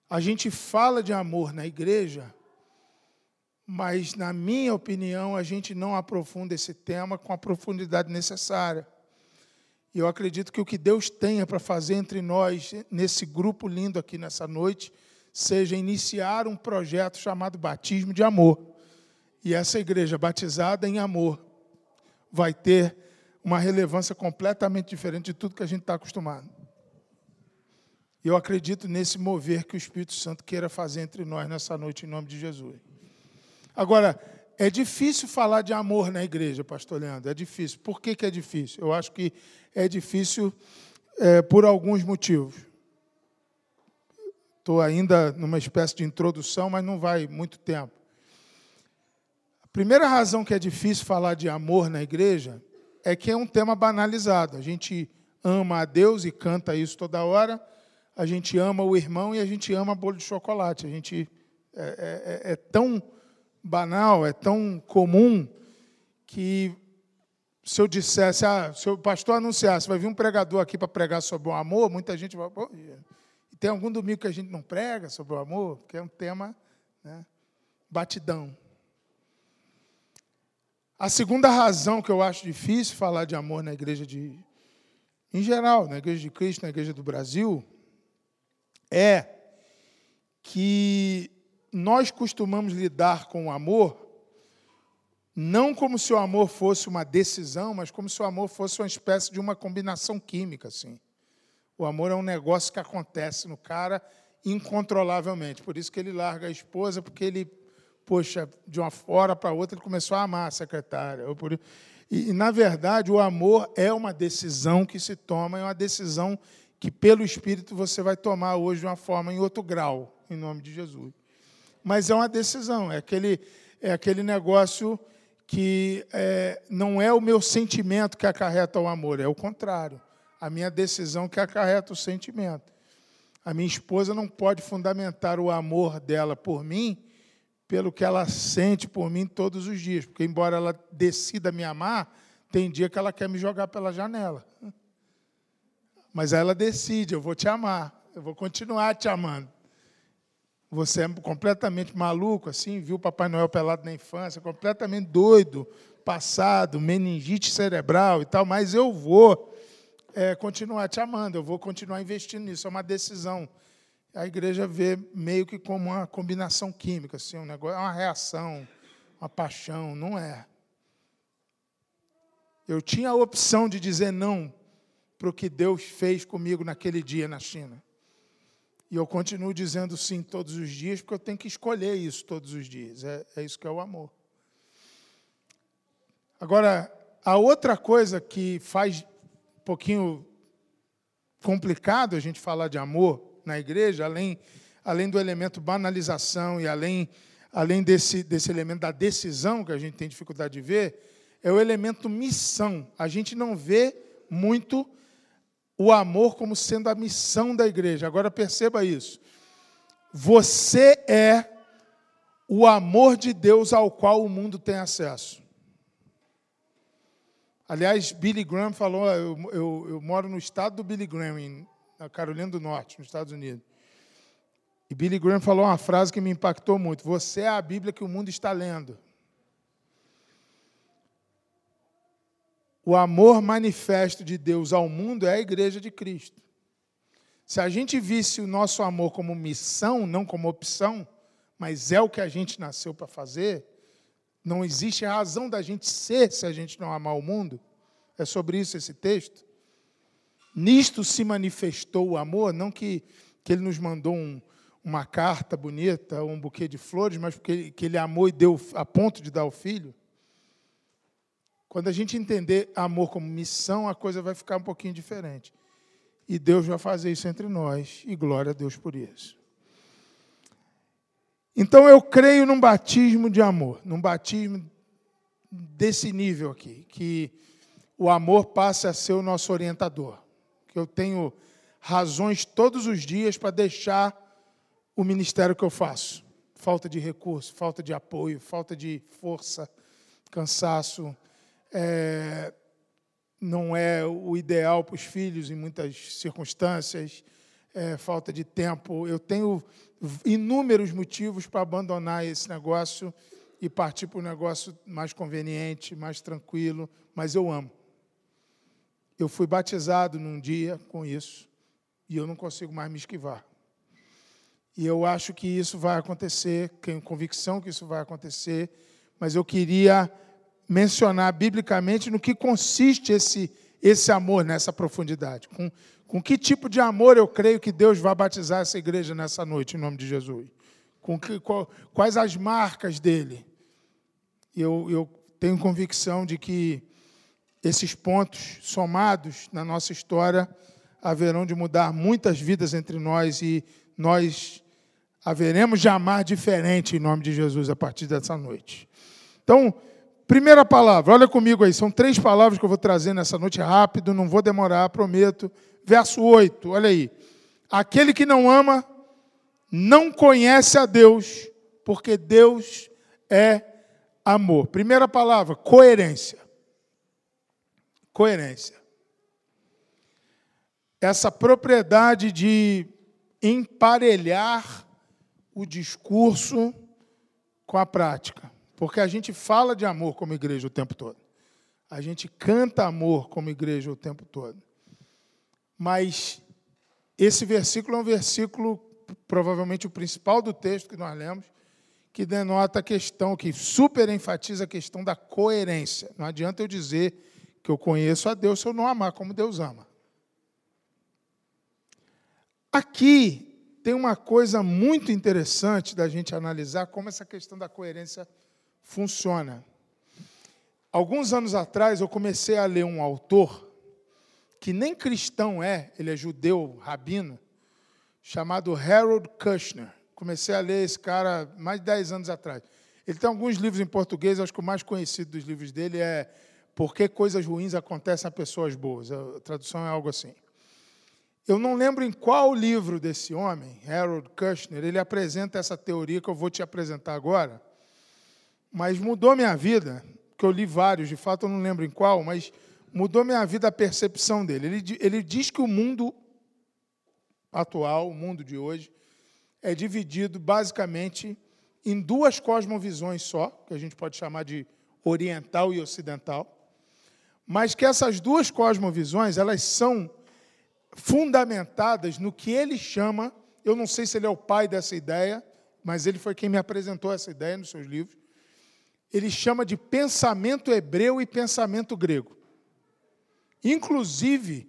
A gente fala de amor na igreja, mas, na minha opinião, a gente não aprofunda esse tema com a profundidade necessária. E eu acredito que o que Deus tenha para fazer entre nós, nesse grupo lindo aqui nessa noite, seja iniciar um projeto chamado Batismo de Amor. E essa igreja batizada em amor vai ter uma relevância completamente diferente de tudo que a gente está acostumado. E eu acredito nesse mover que o Espírito Santo queira fazer entre nós nessa noite, em nome de Jesus. Agora, é difícil falar de amor na igreja, pastor Leandro, é difícil. Por que, que é difícil? Eu acho que é difícil é, por alguns motivos. Estou ainda numa espécie de introdução, mas não vai muito tempo. A primeira razão que é difícil falar de amor na igreja é que é um tema banalizado. A gente ama a Deus e canta isso toda hora, a gente ama o irmão e a gente ama bolo de chocolate. A gente é, é, é tão banal, é tão comum, que se eu dissesse, ah, se o pastor anunciasse, vai vir um pregador aqui para pregar sobre o amor, muita gente vai, tem algum domingo que a gente não prega sobre o amor, que é um tema né, batidão. A segunda razão que eu acho difícil falar de amor na igreja de, em geral, na igreja de Cristo, na igreja do Brasil, é que nós costumamos lidar com o amor não como se o amor fosse uma decisão, mas como se o amor fosse uma espécie de uma combinação química, assim. O amor é um negócio que acontece no cara incontrolavelmente. Por isso que ele larga a esposa, porque ele poxa, de uma hora para outra ele começou a amar a secretária. E, na verdade, o amor é uma decisão que se toma, é uma decisão que, pelo Espírito, você vai tomar hoje de uma forma em outro grau, em nome de Jesus. Mas é uma decisão, é aquele, é aquele negócio que é, não é o meu sentimento que acarreta o amor, é o contrário. A minha decisão que acarreta o sentimento. A minha esposa não pode fundamentar o amor dela por mim pelo que ela sente por mim todos os dias, porque embora ela decida me amar, tem dia que ela quer me jogar pela janela. Mas ela decide, eu vou te amar, eu vou continuar te amando. Você é completamente maluco, assim, viu o Papai Noel pelado na infância, completamente doido, passado, meningite cerebral e tal, mas eu vou é, continuar te amando, eu vou continuar investindo nisso, é uma decisão. A igreja vê meio que como uma combinação química, assim, um negócio, é uma reação, uma paixão, não é. Eu tinha a opção de dizer não para o que Deus fez comigo naquele dia na China. E eu continuo dizendo sim todos os dias, porque eu tenho que escolher isso todos os dias. É, é isso que é o amor. Agora, a outra coisa que faz um pouquinho complicado a gente falar de amor na igreja, além, além do elemento banalização e além, além desse, desse elemento da decisão que a gente tem dificuldade de ver, é o elemento missão. A gente não vê muito o amor como sendo a missão da igreja. Agora perceba isso. Você é o amor de Deus ao qual o mundo tem acesso. Aliás, Billy Graham falou, eu, eu, eu moro no estado do Billy Graham, em, na Carolina do Norte, nos Estados Unidos. E Billy Graham falou uma frase que me impactou muito: Você é a Bíblia que o mundo está lendo. O amor manifesto de Deus ao mundo é a igreja de Cristo. Se a gente visse o nosso amor como missão, não como opção, mas é o que a gente nasceu para fazer, não existe razão da gente ser se a gente não amar o mundo. É sobre isso esse texto. Nisto se manifestou o amor, não que, que ele nos mandou um, uma carta bonita, um buquê de flores, mas porque que ele amou e deu a ponto de dar o filho. Quando a gente entender amor como missão, a coisa vai ficar um pouquinho diferente. E Deus vai fazer isso entre nós, e glória a Deus por isso. Então eu creio num batismo de amor, num batismo desse nível aqui, que o amor passe a ser o nosso orientador. Que eu tenho razões todos os dias para deixar o ministério que eu faço. Falta de recurso, falta de apoio, falta de força, cansaço, é, não é o ideal para os filhos em muitas circunstâncias, é, falta de tempo. Eu tenho inúmeros motivos para abandonar esse negócio e partir para um negócio mais conveniente, mais tranquilo, mas eu amo. Eu fui batizado num dia com isso e eu não consigo mais me esquivar. E eu acho que isso vai acontecer, tenho convicção que isso vai acontecer, mas eu queria mencionar biblicamente no que consiste esse, esse amor nessa profundidade. Com, com que tipo de amor eu creio que Deus vai batizar essa igreja nessa noite, em nome de Jesus? Com que, qual, quais as marcas dele? Eu, eu tenho convicção de que esses pontos somados na nossa história haverão de mudar muitas vidas entre nós e nós haveremos de amar diferente em nome de Jesus a partir dessa noite. Então, Primeira palavra, olha comigo aí, são três palavras que eu vou trazer nessa noite rápido, não vou demorar, prometo. Verso 8, olha aí. Aquele que não ama não conhece a Deus, porque Deus é amor. Primeira palavra, coerência. Coerência. Essa propriedade de emparelhar o discurso com a prática. Porque a gente fala de amor como igreja o tempo todo. A gente canta amor como igreja o tempo todo. Mas esse versículo é um versículo, provavelmente o principal do texto que nós lemos, que denota a questão, que super enfatiza a questão da coerência. Não adianta eu dizer que eu conheço a Deus se eu não amar como Deus ama. Aqui, tem uma coisa muito interessante da gente analisar como essa questão da coerência funciona. Alguns anos atrás eu comecei a ler um autor que nem cristão é, ele é judeu, rabino, chamado Harold Kushner. Comecei a ler esse cara mais de 10 anos atrás. Ele tem alguns livros em português, acho que o mais conhecido dos livros dele é Por que Coisas Ruins Acontecem a Pessoas Boas. A tradução é algo assim. Eu não lembro em qual livro desse homem, Harold Kushner, ele apresenta essa teoria que eu vou te apresentar agora, mas mudou minha vida, que eu li vários, de fato eu não lembro em qual, mas mudou minha vida a percepção dele. Ele, ele diz que o mundo atual, o mundo de hoje, é dividido basicamente em duas cosmovisões só, que a gente pode chamar de oriental e ocidental, mas que essas duas cosmovisões, elas são fundamentadas no que ele chama, eu não sei se ele é o pai dessa ideia, mas ele foi quem me apresentou essa ideia nos seus livros. Ele chama de pensamento hebreu e pensamento grego. Inclusive,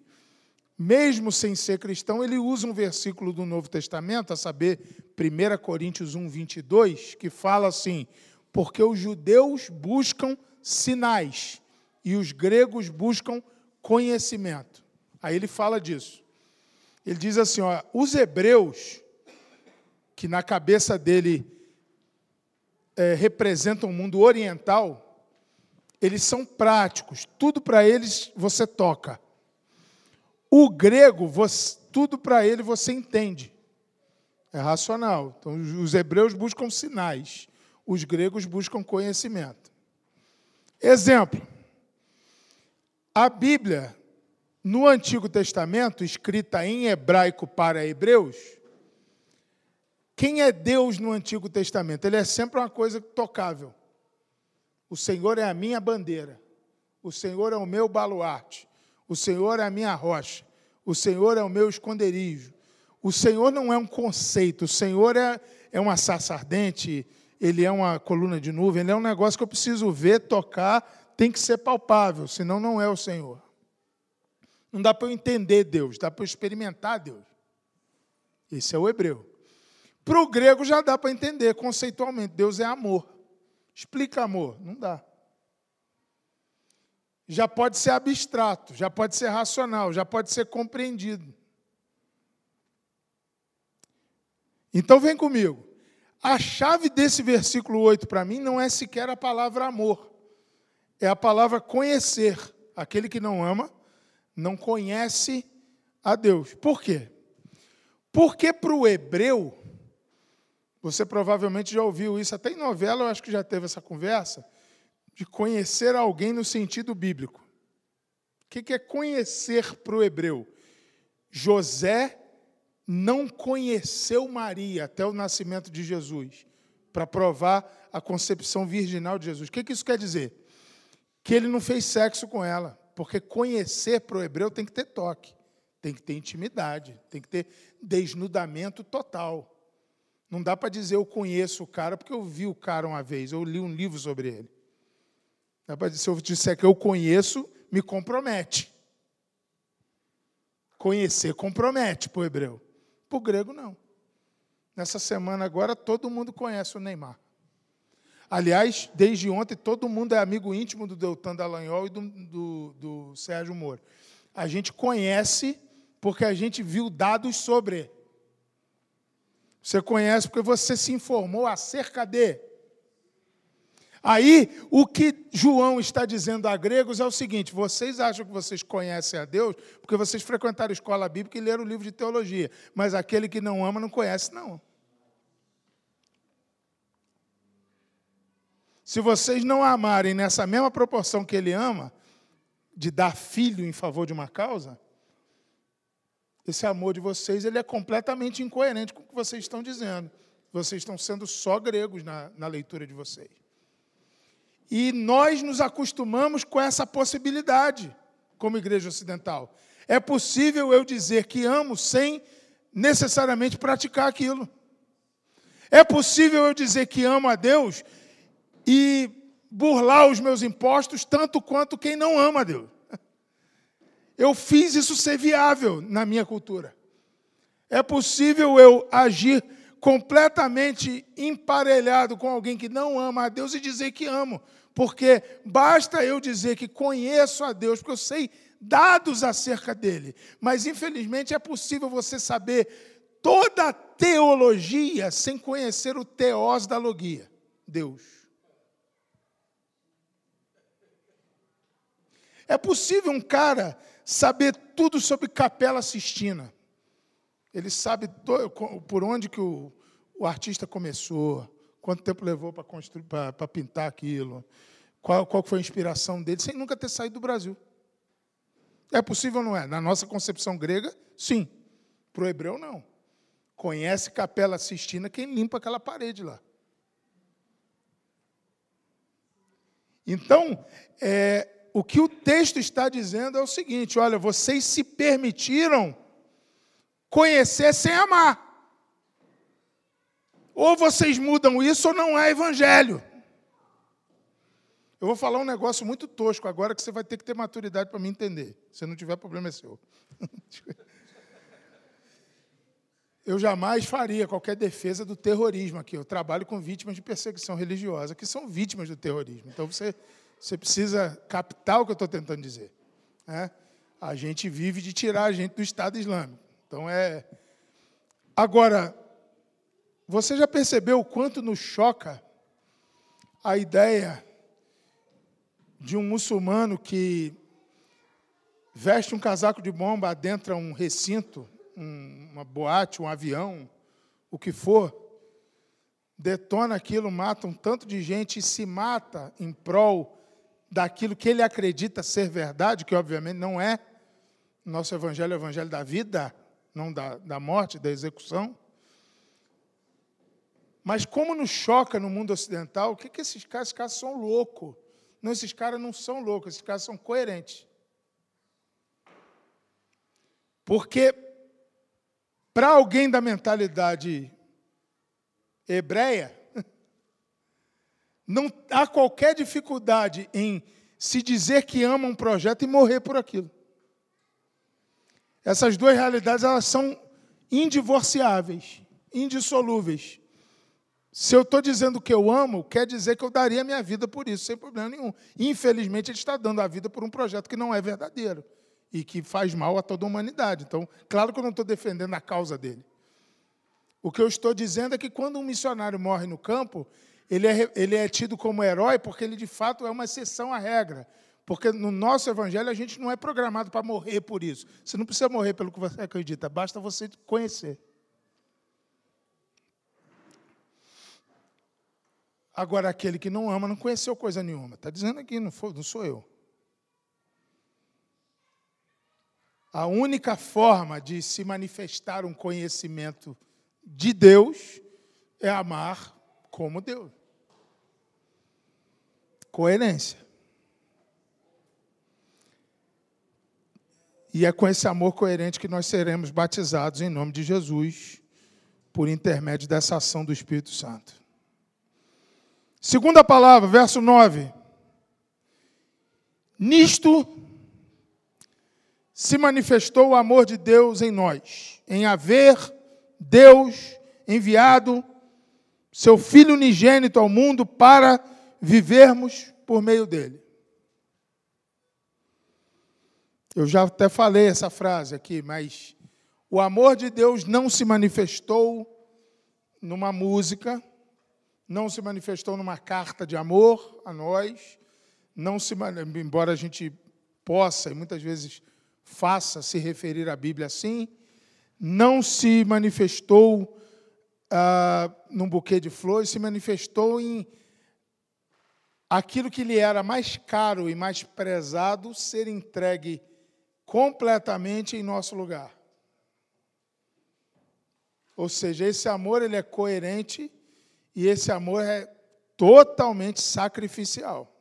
mesmo sem ser cristão, ele usa um versículo do Novo Testamento, a saber, 1 Coríntios 1, 22, que fala assim: Porque os judeus buscam sinais e os gregos buscam conhecimento. Aí ele fala disso. Ele diz assim: ó, os hebreus, que na cabeça dele é, representam o mundo oriental, eles são práticos, tudo para eles você toca. O grego, você, tudo para ele você entende. É racional. Então, os hebreus buscam sinais, os gregos buscam conhecimento. Exemplo: a Bíblia no Antigo Testamento, escrita em hebraico para hebreus, quem é Deus no Antigo Testamento? Ele é sempre uma coisa tocável. O Senhor é a minha bandeira. O Senhor é o meu baluarte. O Senhor é a minha rocha. O Senhor é o meu esconderijo. O Senhor não é um conceito. O Senhor é, é uma sarça ardente. Ele é uma coluna de nuvem. Ele é um negócio que eu preciso ver, tocar. Tem que ser palpável, senão não é o Senhor. Não dá para eu entender Deus, dá para eu experimentar Deus. Esse é o hebreu. Para o grego já dá para entender conceitualmente. Deus é amor. Explica amor. Não dá. Já pode ser abstrato, já pode ser racional, já pode ser compreendido. Então vem comigo. A chave desse versículo 8 para mim não é sequer a palavra amor, é a palavra conhecer. Aquele que não ama não conhece a Deus. Por quê? Porque para o hebreu, você provavelmente já ouviu isso, até em novela eu acho que já teve essa conversa, de conhecer alguém no sentido bíblico. O que é conhecer para o hebreu? José não conheceu Maria até o nascimento de Jesus, para provar a concepção virginal de Jesus. O que isso quer dizer? Que ele não fez sexo com ela. Porque conhecer para o hebreu tem que ter toque, tem que ter intimidade, tem que ter desnudamento total. Não dá para dizer eu conheço o cara porque eu vi o cara uma vez, eu li um livro sobre ele. Dá para dizer, se eu disser que eu conheço, me compromete. Conhecer compromete para o hebreu. Para o grego, não. Nessa semana agora, todo mundo conhece o Neymar. Aliás, desde ontem, todo mundo é amigo íntimo do Deltan Dallagnol e do, do, do Sérgio Moro. A gente conhece porque a gente viu dados sobre. Você conhece porque você se informou acerca de. Aí, o que João está dizendo a gregos é o seguinte: vocês acham que vocês conhecem a Deus porque vocês frequentaram a escola bíblica e leram o livro de teologia, mas aquele que não ama não conhece, não. Se vocês não amarem nessa mesma proporção que ele ama, de dar filho em favor de uma causa, esse amor de vocês ele é completamente incoerente com o que vocês estão dizendo. Vocês estão sendo só gregos na, na leitura de vocês. E nós nos acostumamos com essa possibilidade, como igreja ocidental. É possível eu dizer que amo sem necessariamente praticar aquilo. É possível eu dizer que amo a Deus e burlar os meus impostos tanto quanto quem não ama Deus. Eu fiz isso ser viável na minha cultura. É possível eu agir completamente emparelhado com alguém que não ama a Deus e dizer que amo. Porque basta eu dizer que conheço a Deus, porque eu sei dados acerca dele. Mas, infelizmente, é possível você saber toda a teologia sem conhecer o teós da logia, Deus. É possível um cara saber tudo sobre Capela Sistina. Ele sabe por onde que o, o artista começou, quanto tempo levou para construir, para pintar aquilo, qual, qual foi a inspiração dele, sem nunca ter saído do Brasil. É possível ou não é? Na nossa concepção grega, sim. Para o hebreu, não. Conhece Capela Sistina quem limpa aquela parede lá. Então, é, o que o texto está dizendo é o seguinte: olha, vocês se permitiram conhecer sem amar. Ou vocês mudam isso ou não é evangelho. Eu vou falar um negócio muito tosco agora que você vai ter que ter maturidade para me entender. Se não tiver problema é seu. Eu jamais faria qualquer defesa do terrorismo aqui. Eu trabalho com vítimas de perseguição religiosa, que são vítimas do terrorismo. Então você, você precisa captar o que eu estou tentando dizer. Né? A gente vive de tirar a gente do Estado Islâmico. Então é. Agora, você já percebeu o quanto nos choca a ideia de um muçulmano que veste um casaco de bomba, adentra um recinto, um, uma boate, um avião, o que for, detona aquilo, mata um tanto de gente e se mata em prol daquilo que ele acredita ser verdade, que obviamente não é. Nosso evangelho é o evangelho da vida, não da, da morte, da execução. Mas como nos choca no mundo ocidental, o que, que esses caras, esses caras são loucos. Não, esses caras não são loucos, esses caras são coerentes. Porque para alguém da mentalidade hebreia, não há qualquer dificuldade em se dizer que ama um projeto e morrer por aquilo. Essas duas realidades elas são indivorciáveis, indissolúveis. Se eu estou dizendo que eu amo, quer dizer que eu daria minha vida por isso, sem problema nenhum. Infelizmente, ele está dando a vida por um projeto que não é verdadeiro e que faz mal a toda a humanidade. Então, claro que eu não estou defendendo a causa dele. O que eu estou dizendo é que quando um missionário morre no campo, ele é, ele é tido como herói porque ele, de fato, é uma exceção à regra. Porque no nosso evangelho a gente não é programado para morrer por isso. Você não precisa morrer pelo que você acredita, basta você conhecer. Agora, aquele que não ama não conheceu coisa nenhuma. Está dizendo aqui, não, foi, não sou eu. A única forma de se manifestar um conhecimento de Deus é amar como Deus. Coerência. E é com esse amor coerente que nós seremos batizados em nome de Jesus, por intermédio dessa ação do Espírito Santo. Segunda palavra, verso 9. Nisto se manifestou o amor de Deus em nós, em haver Deus enviado seu Filho unigênito ao mundo para vivermos por meio dele. Eu já até falei essa frase aqui, mas o amor de Deus não se manifestou numa música, não se manifestou numa carta de amor a nós, não se embora a gente possa e muitas vezes faça se referir à Bíblia assim, não se manifestou ah, num buquê de flores, se manifestou em aquilo que lhe era mais caro e mais prezado ser entregue completamente em nosso lugar. Ou seja, esse amor ele é coerente e esse amor é totalmente sacrificial.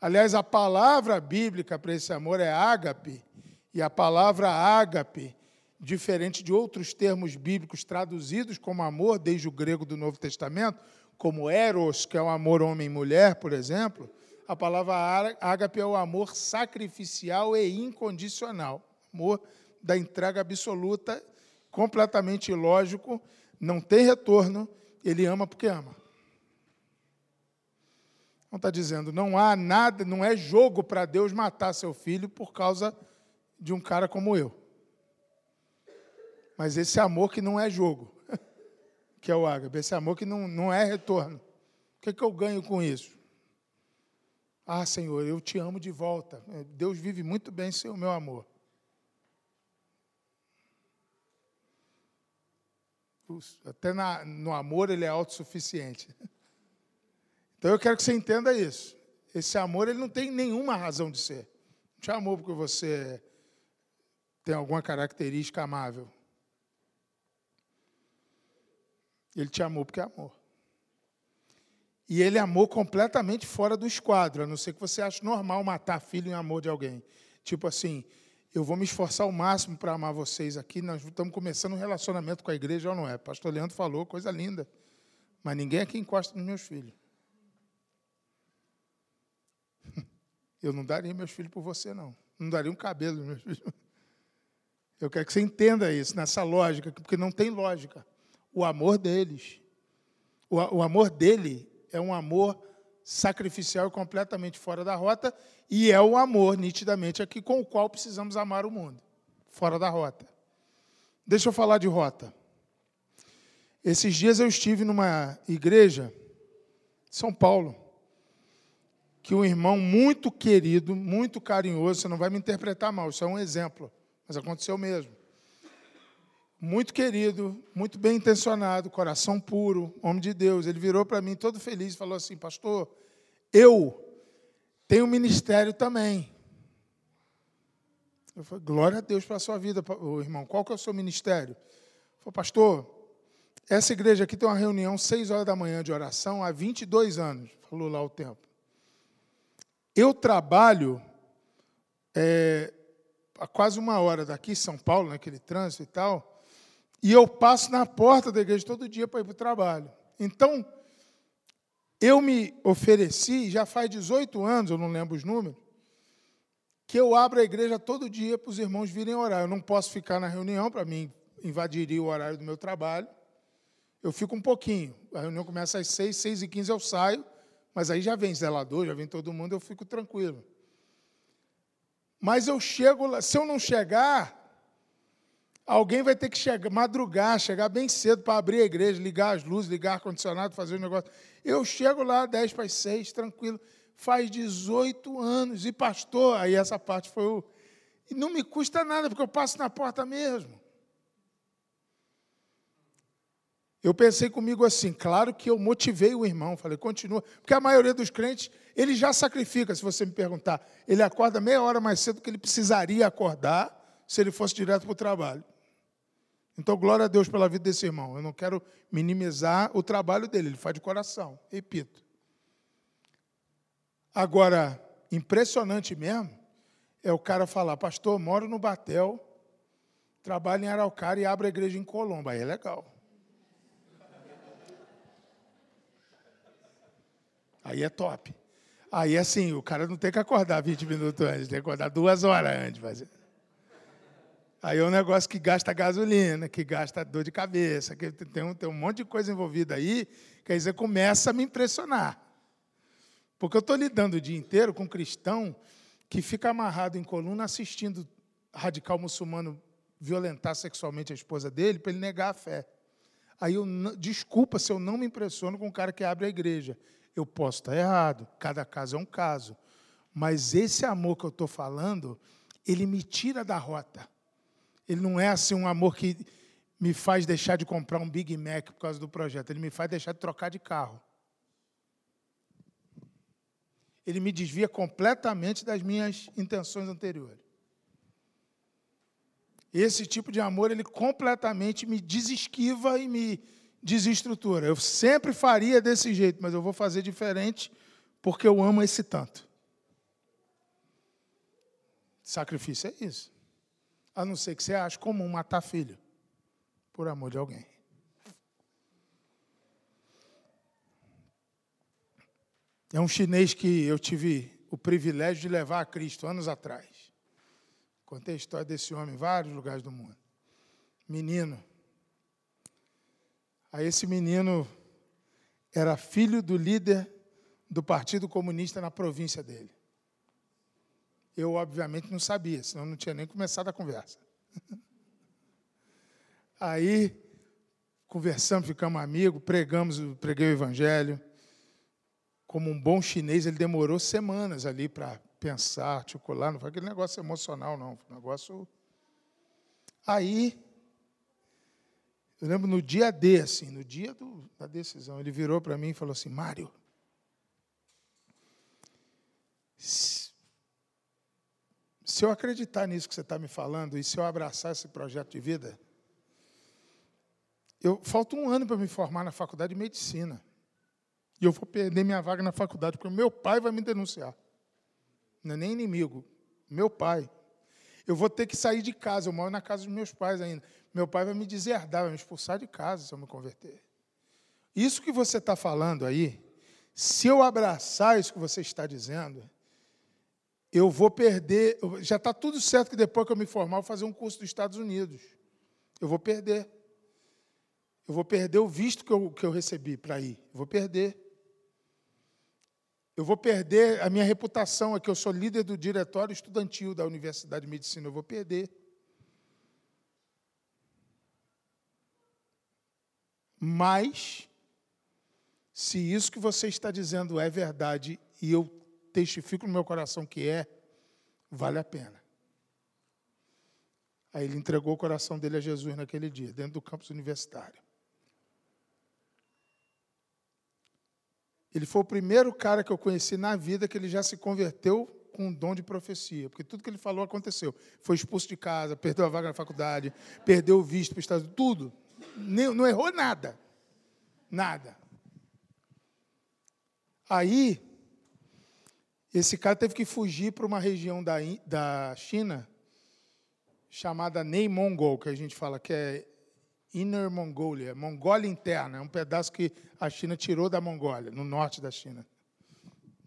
Aliás, a palavra bíblica para esse amor é ágape, e a palavra ágape, diferente de outros termos bíblicos traduzidos como amor, desde o grego do Novo Testamento, como eros, que é o amor homem-mulher, por exemplo, a palavra ágape é o amor sacrificial e incondicional, amor da entrega absoluta completamente ilógico, não tem retorno, ele ama porque ama. Não está dizendo, não há nada, não é jogo para Deus matar seu filho por causa de um cara como eu. Mas esse amor que não é jogo, que é o ágape, esse amor que não, não é retorno. O que, que eu ganho com isso? Ah, Senhor, eu te amo de volta. Deus vive muito bem sem o meu amor. Até na, no amor ele é autossuficiente. Então eu quero que você entenda isso. Esse amor ele não tem nenhuma razão de ser. Não te amou porque você tem alguma característica amável. Ele te amou porque amou. E ele amou completamente fora do esquadro, a não ser que você ache normal matar filho em amor de alguém. Tipo assim, eu vou me esforçar ao máximo para amar vocês aqui. Nós estamos começando um relacionamento com a igreja, ou não é? Pastor Leandro falou, coisa linda. Mas ninguém aqui encosta nos meus filhos. Eu não daria meus filhos por você, não. Não daria um cabelo nos meus filhos. Eu quero que você entenda isso, nessa lógica, porque não tem lógica. O amor deles, o, o amor dele é um amor sacrificial completamente fora da rota, e é o amor, nitidamente, aqui com o qual precisamos amar o mundo, fora da rota. Deixa eu falar de rota. Esses dias eu estive numa igreja, São Paulo, que um irmão muito querido, muito carinhoso, você não vai me interpretar mal, isso é um exemplo, mas aconteceu mesmo. Muito querido, muito bem intencionado, coração puro, homem de Deus. Ele virou para mim todo feliz e falou assim: Pastor, eu tenho ministério também. Eu falei, glória a Deus pela sua vida, irmão. Qual que é o seu ministério? Ele falou, pastor, essa igreja aqui tem uma reunião seis horas da manhã de oração há 22 anos. Falou lá o tempo. Eu trabalho é, há quase uma hora daqui, São Paulo, naquele trânsito e tal. E eu passo na porta da igreja todo dia para ir para o trabalho. Então, eu me ofereci, já faz 18 anos, eu não lembro os números, que eu abro a igreja todo dia para os irmãos virem orar. Eu não posso ficar na reunião, para mim invadiria o horário do meu trabalho. Eu fico um pouquinho. A reunião começa às 6, 6 e 15 eu saio, mas aí já vem zelador, já vem todo mundo, eu fico tranquilo. Mas eu chego lá, se eu não chegar, Alguém vai ter que chegar, madrugar, chegar bem cedo para abrir a igreja, ligar as luzes, ligar ar-condicionado, fazer o negócio. Eu chego lá 10 para as 6, tranquilo. Faz 18 anos. E pastor, aí essa parte foi o. E não me custa nada, porque eu passo na porta mesmo. Eu pensei comigo assim, claro que eu motivei o irmão, falei, continua, porque a maioria dos crentes, ele já sacrifica, se você me perguntar. Ele acorda meia hora mais cedo do que ele precisaria acordar se ele fosse direto para o trabalho. Então, glória a Deus pela vida desse irmão. Eu não quero minimizar o trabalho dele, ele faz de coração, repito. Agora, impressionante mesmo é o cara falar, pastor, moro no Batel, trabalho em Araucária e abro a igreja em Colombo. Aí é legal. Aí é top. Aí, assim, o cara não tem que acordar 20 minutos antes, tem que acordar duas horas antes. Aí é um negócio que gasta gasolina, que gasta dor de cabeça, que tem um, tem um monte de coisa envolvida aí, quer dizer, começa a me impressionar. Porque eu estou lidando o dia inteiro com um cristão que fica amarrado em coluna assistindo radical muçulmano violentar sexualmente a esposa dele para ele negar a fé. Aí eu, desculpa se eu não me impressiono com o cara que abre a igreja. Eu posso estar errado, cada caso é um caso. Mas esse amor que eu estou falando, ele me tira da rota. Ele não é assim um amor que me faz deixar de comprar um Big Mac por causa do projeto. Ele me faz deixar de trocar de carro. Ele me desvia completamente das minhas intenções anteriores. Esse tipo de amor, ele completamente me desesquiva e me desestrutura. Eu sempre faria desse jeito, mas eu vou fazer diferente porque eu amo esse tanto. Sacrifício é isso. A não ser que você ache comum matar filho por amor de alguém. É um chinês que eu tive o privilégio de levar a Cristo anos atrás. Contei a história desse homem em vários lugares do mundo. menino. Aí esse menino era filho do líder do Partido Comunista na província dele. Eu, obviamente, não sabia, senão não tinha nem começado a conversa. Aí, conversamos, ficamos amigos, pregamos, preguei o evangelho. Como um bom chinês, ele demorou semanas ali para pensar, articular, não foi aquele negócio emocional, não, foi um negócio. Aí, eu lembro no dia D, assim, no dia do, da decisão, ele virou para mim e falou assim: Mário, se eu acreditar nisso que você está me falando e se eu abraçar esse projeto de vida, eu falta um ano para me formar na faculdade de medicina. E eu vou perder minha vaga na faculdade, porque meu pai vai me denunciar. Não é nem inimigo, meu pai. Eu vou ter que sair de casa, eu moro na casa dos meus pais ainda. Meu pai vai me deserdar, vai me expulsar de casa se eu me converter. Isso que você está falando aí, se eu abraçar isso que você está dizendo, eu vou perder. Já está tudo certo que depois que eu me formar, eu vou fazer um curso dos Estados Unidos. Eu vou perder. Eu vou perder o visto que eu, que eu recebi para ir. Eu vou perder. Eu vou perder a minha reputação aqui. Eu sou líder do diretório estudantil da Universidade de Medicina. Eu vou perder. Mas, se isso que você está dizendo é verdade e eu testifico no meu coração que é, vale a pena. Aí ele entregou o coração dele a Jesus naquele dia, dentro do campus universitário. Ele foi o primeiro cara que eu conheci na vida que ele já se converteu com um dom de profecia, porque tudo que ele falou aconteceu. Foi expulso de casa, perdeu a vaga na faculdade, perdeu o visto para o Estado, tudo. Não errou nada. Nada. Aí, esse cara teve que fugir para uma região da, da China chamada Nei Mongol, que a gente fala que é Inner Mongolia, Mongólia interna, é um pedaço que a China tirou da Mongólia, no norte da China.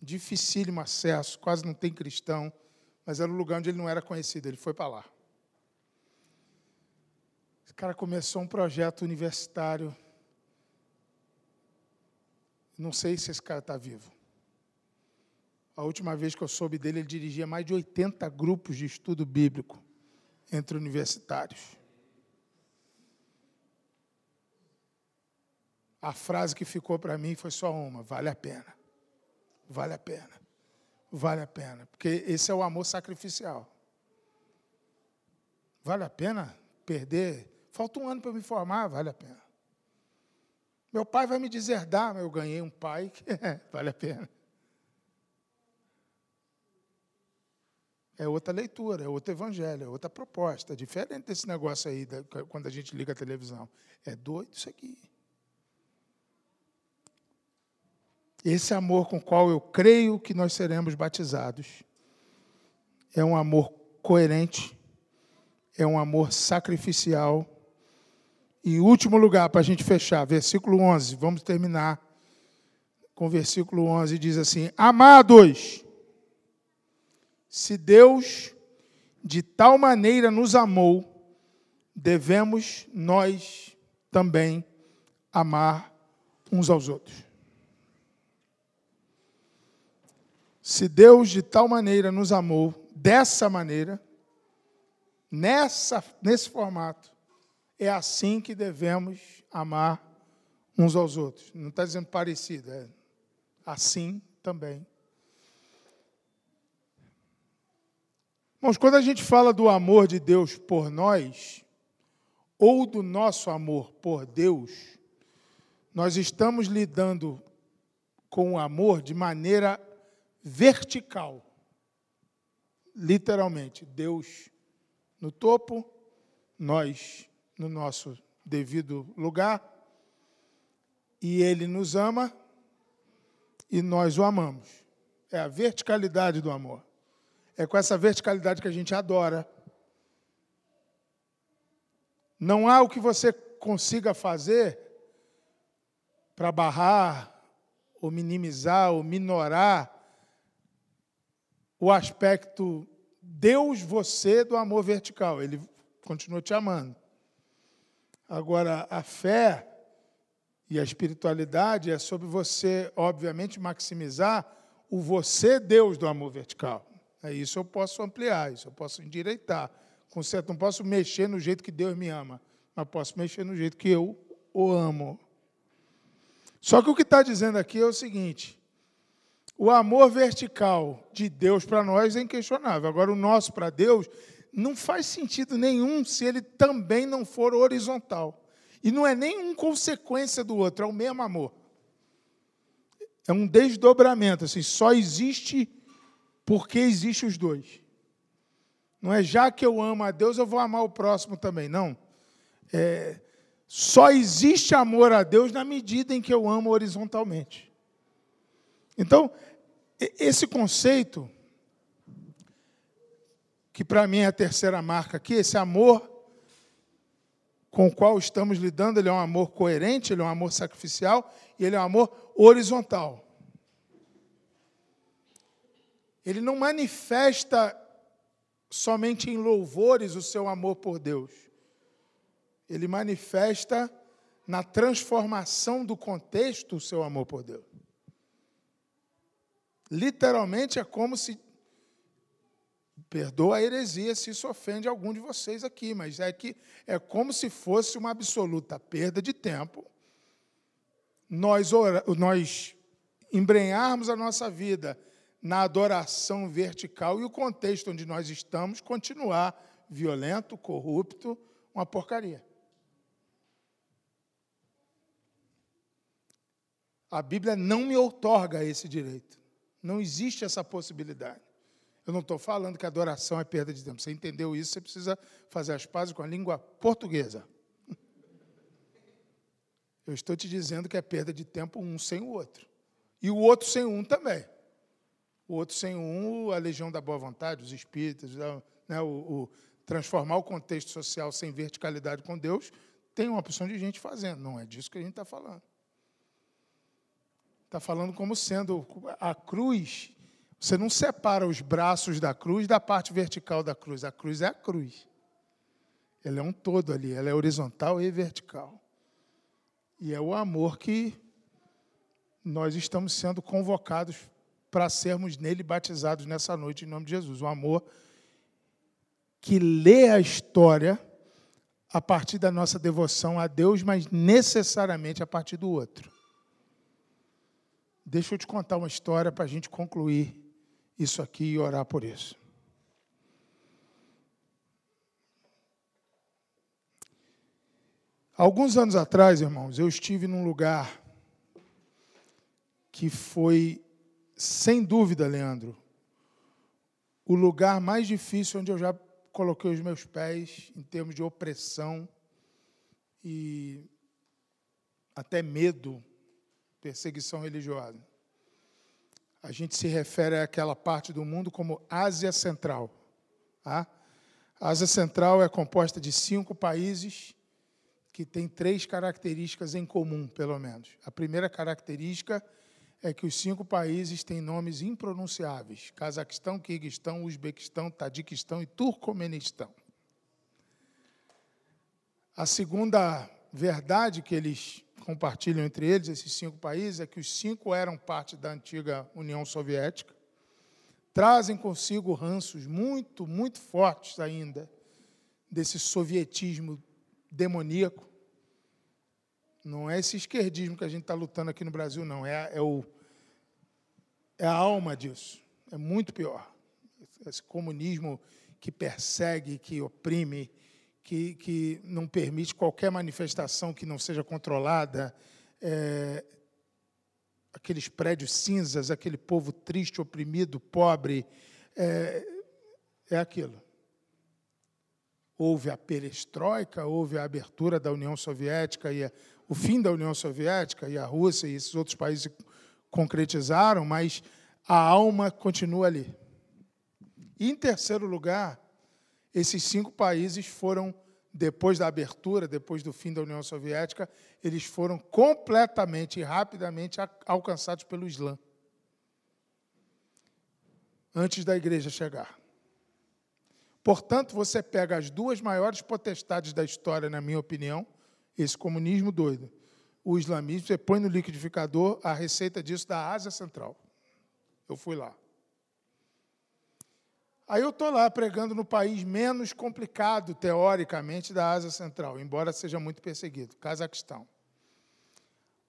Dificílimo acesso, quase não tem cristão, mas era um lugar onde ele não era conhecido, ele foi para lá. Esse cara começou um projeto universitário. Não sei se esse cara está vivo. A última vez que eu soube dele, ele dirigia mais de 80 grupos de estudo bíblico entre universitários. A frase que ficou para mim foi só uma: vale a pena. Vale a pena. Vale a pena. Porque esse é o amor sacrificial. Vale a pena perder? Falta um ano para me formar, vale a pena. Meu pai vai me deserdar, mas eu ganhei um pai que vale a pena. É outra leitura, é outro evangelho, é outra proposta. É diferente desse negócio aí, quando a gente liga a televisão. É doido isso aqui. Esse amor com o qual eu creio que nós seremos batizados é um amor coerente, é um amor sacrificial. E último lugar, para a gente fechar, versículo 11, vamos terminar com o versículo 11, diz assim: Amados, se Deus de tal maneira nos amou, devemos nós também amar uns aos outros. Se Deus de tal maneira nos amou, dessa maneira, nessa, nesse formato, é assim que devemos amar uns aos outros. Não está dizendo parecido, é assim também. Mas quando a gente fala do amor de Deus por nós, ou do nosso amor por Deus, nós estamos lidando com o amor de maneira vertical. Literalmente, Deus no topo, nós no nosso devido lugar, e Ele nos ama e nós o amamos. É a verticalidade do amor. É com essa verticalidade que a gente adora. Não há o que você consiga fazer para barrar, ou minimizar, ou minorar o aspecto Deus você do amor vertical. Ele continua te amando. Agora, a fé e a espiritualidade é sobre você, obviamente, maximizar o você Deus do amor vertical. É isso eu posso ampliar, isso eu posso endireitar. Com certo, não posso mexer no jeito que Deus me ama, mas posso mexer no jeito que eu o amo. Só que o que está dizendo aqui é o seguinte: o amor vertical de Deus para nós é inquestionável. Agora, o nosso para Deus não faz sentido nenhum se ele também não for horizontal. E não é nenhuma consequência do outro, é o mesmo amor. É um desdobramento, assim, só existe porque existe os dois. Não é já que eu amo a Deus, eu vou amar o próximo também. Não. É, só existe amor a Deus na medida em que eu amo horizontalmente. Então, esse conceito, que para mim é a terceira marca aqui, esse amor com o qual estamos lidando, ele é um amor coerente, ele é um amor sacrificial e ele é um amor horizontal. Ele não manifesta somente em louvores o seu amor por Deus. Ele manifesta na transformação do contexto o seu amor por Deus. Literalmente é como se Perdoa a heresia se isso ofende algum de vocês aqui, mas é que é como se fosse uma absoluta perda de tempo nós, nós embrenharmos a nossa vida na adoração vertical e o contexto onde nós estamos continuar violento, corrupto, uma porcaria. A Bíblia não me outorga esse direito. Não existe essa possibilidade. Eu não estou falando que adoração é perda de tempo. Você entendeu isso, você precisa fazer as pazes com a língua portuguesa. Eu estou te dizendo que é perda de tempo um sem o outro. E o outro sem um também. O outro sem um, a legião da boa vontade, os espíritos, né, o, o transformar o contexto social sem verticalidade com Deus, tem uma opção de gente fazendo. Não é disso que a gente está falando. Está falando como sendo a cruz você não separa os braços da cruz da parte vertical da cruz. A cruz é a cruz. Ela é um todo ali, ela é horizontal e vertical. E é o amor que nós estamos sendo convocados para sermos nele batizados nessa noite, em nome de Jesus. O amor que lê a história a partir da nossa devoção a Deus, mas necessariamente a partir do outro. Deixa eu te contar uma história para a gente concluir isso aqui e orar por isso. Alguns anos atrás, irmãos, eu estive num lugar que foi, sem dúvida, Leandro, o lugar mais difícil onde eu já coloquei os meus pés em termos de opressão e até medo, perseguição religiosa. A gente se refere àquela parte do mundo como Ásia Central. Tá? A Ásia Central é composta de cinco países que têm três características em comum, pelo menos. A primeira característica é que os cinco países têm nomes impronunciáveis: Cazaquistão, Quirguistão, Uzbequistão, Tadiquistão e Turcomenistão. A segunda verdade que eles compartilham entre eles, esses cinco países, é que os cinco eram parte da antiga União Soviética, trazem consigo ranços muito, muito fortes ainda desse sovietismo demoníaco. Não é esse esquerdismo que a gente está lutando aqui no Brasil, não. É, é, o, é a alma disso. É muito pior. Esse comunismo que persegue, que oprime, que, que não permite qualquer manifestação que não seja controlada, é, aqueles prédios cinzas, aquele povo triste, oprimido, pobre, é, é aquilo. Houve a perestroika, houve a abertura da União Soviética e a, o fim da União Soviética e a Rússia e esses outros países concretizaram, mas a alma continua ali. Em terceiro lugar, esses cinco países foram, depois da abertura, depois do fim da União Soviética, eles foram completamente e rapidamente alcançados pelo Islã. Antes da igreja chegar. Portanto, você pega as duas maiores potestades da história, na minha opinião, esse comunismo doido. O islamismo, você põe no liquidificador a receita disso da Ásia Central. Eu fui lá. Aí eu estou lá pregando no país menos complicado, teoricamente, da Ásia Central, embora seja muito perseguido, Cazaquistão.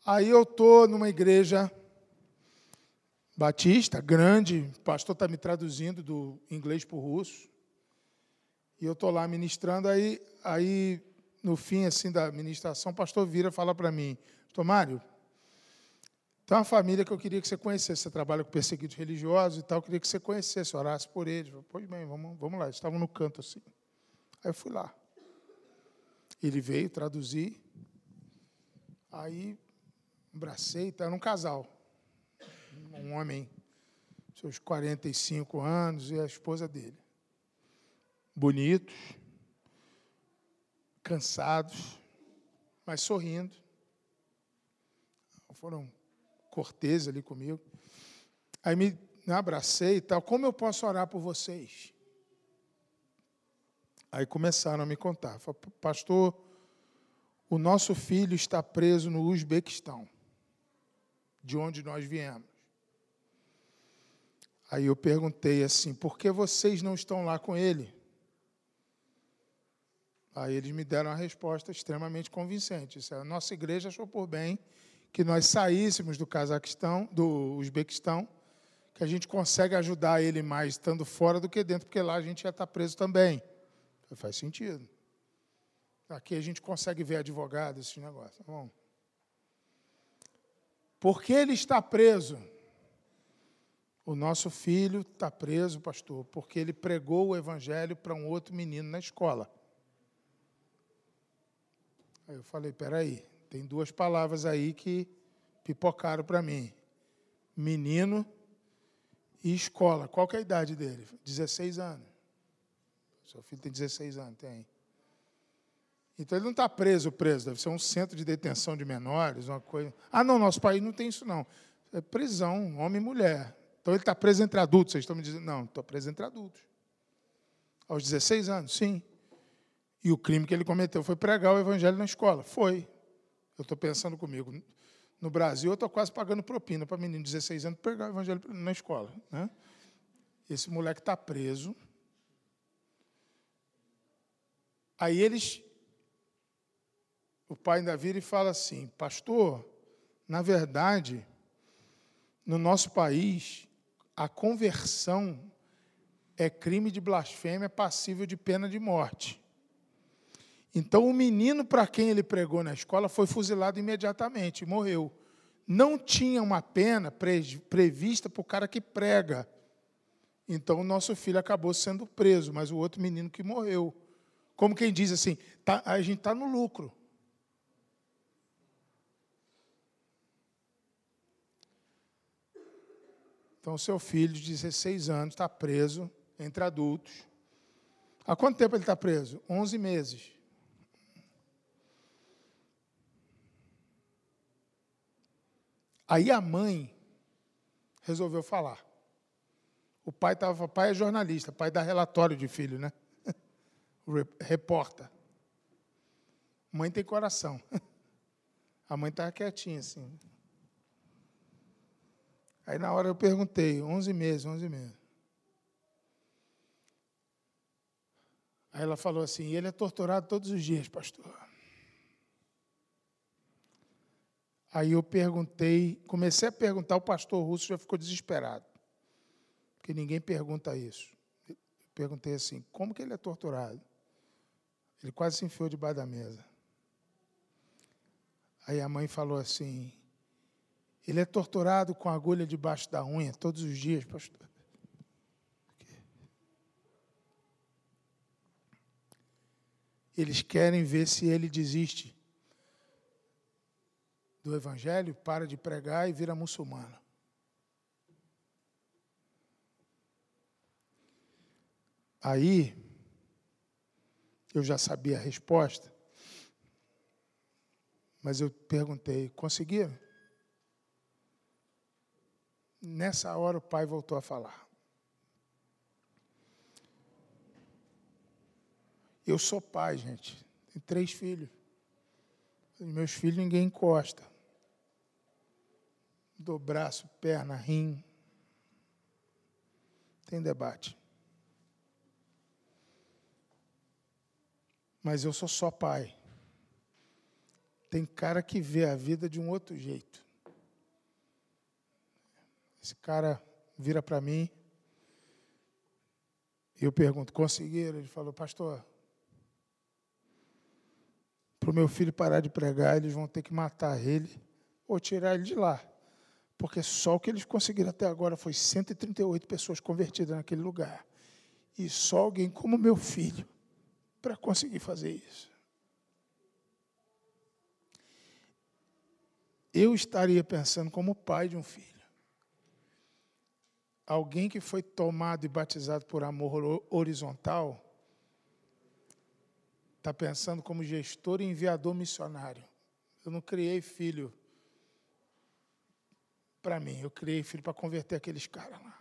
Aí eu estou numa igreja batista, grande, o pastor está me traduzindo do inglês para o russo, e eu estou lá ministrando, aí, aí no fim assim da ministração, o pastor vira fala para mim, pastor Mário, tem uma família que eu queria que você conhecesse. Você trabalha com perseguidos religiosos e tal, eu queria que você conhecesse, orasse por eles. Falei, pois bem, vamos, vamos lá. Eles estavam no canto assim. Aí eu fui lá. Ele veio traduzir. Aí abracei, era um casal. Um homem, seus 45 anos, e a esposa dele. Bonitos, cansados, mas sorrindo. Foram cortês ali comigo. Aí me abracei e tal. Como eu posso orar por vocês? Aí começaram a me contar. Falaram, pastor, o nosso filho está preso no Uzbequistão, de onde nós viemos. Aí eu perguntei assim: por que vocês não estão lá com ele? Aí eles me deram uma resposta extremamente convincente. A nossa igreja achou por bem que nós saíssemos do Cazaquistão, do Uzbequistão, que a gente consegue ajudar ele mais estando fora do que dentro, porque lá a gente já está preso também. Faz sentido. Aqui a gente consegue ver advogado, esse negócio. Tá bom. Por que ele está preso? O nosso filho está preso, pastor, porque ele pregou o evangelho para um outro menino na escola. Aí eu falei, peraí, tem duas palavras aí que pipocaram para mim: menino e escola. Qual é a idade dele? 16 anos. Seu filho tem 16 anos, tem. Então ele não está preso, preso, deve ser um centro de detenção de menores, uma coisa. Ah, não, nosso país não tem isso, não. É prisão, homem e mulher. Então ele está preso entre adultos, vocês estão me dizendo? Não, estou preso entre adultos. Aos 16 anos, sim. E o crime que ele cometeu foi pregar o evangelho na escola. Foi. Eu estou pensando comigo. No Brasil, eu estou quase pagando propina para menino de 16 anos pregar o evangelho na escola. Né? Esse moleque está preso. Aí eles. O pai ainda vira e fala assim: Pastor, na verdade, no nosso país, a conversão é crime de blasfêmia passível de pena de morte. Então, o menino para quem ele pregou na escola foi fuzilado imediatamente, morreu. Não tinha uma pena prevista para o cara que prega. Então, o nosso filho acabou sendo preso, mas o outro menino que morreu. Como quem diz assim, tá, a gente está no lucro. Então, seu filho de 16 anos está preso entre adultos. Há quanto tempo ele está preso? 11 meses. Aí a mãe resolveu falar. O pai estava, pai é jornalista, pai dá relatório de filho, né? Reporta. Mãe tem coração. A mãe estava quietinha assim. Aí na hora eu perguntei, 11 meses, 11 meses. Aí ela falou assim, ele é torturado todos os dias, pastor. Aí eu perguntei, comecei a perguntar, o pastor russo já ficou desesperado, porque ninguém pergunta isso. Eu perguntei assim: como que ele é torturado? Ele quase se enfiou debaixo da mesa. Aí a mãe falou assim: ele é torturado com agulha debaixo da unha todos os dias, pastor. Eles querem ver se ele desiste do Evangelho, para de pregar e vira muçulmano. Aí, eu já sabia a resposta, mas eu perguntei: conseguiram? Nessa hora o pai voltou a falar. Eu sou pai, gente. Tenho três filhos. Meus filhos ninguém encosta. Do braço, perna, rim. Tem debate. Mas eu sou só pai. Tem cara que vê a vida de um outro jeito. Esse cara vira para mim e eu pergunto: conseguiram? Ele falou, pastor, para o meu filho parar de pregar, eles vão ter que matar ele ou tirar ele de lá. Porque só o que eles conseguiram até agora foi 138 pessoas convertidas naquele lugar. E só alguém como meu filho para conseguir fazer isso. Eu estaria pensando como pai de um filho. Alguém que foi tomado e batizado por amor horizontal está pensando como gestor e enviador missionário. Eu não criei filho para mim, eu criei filho para converter aqueles caras lá.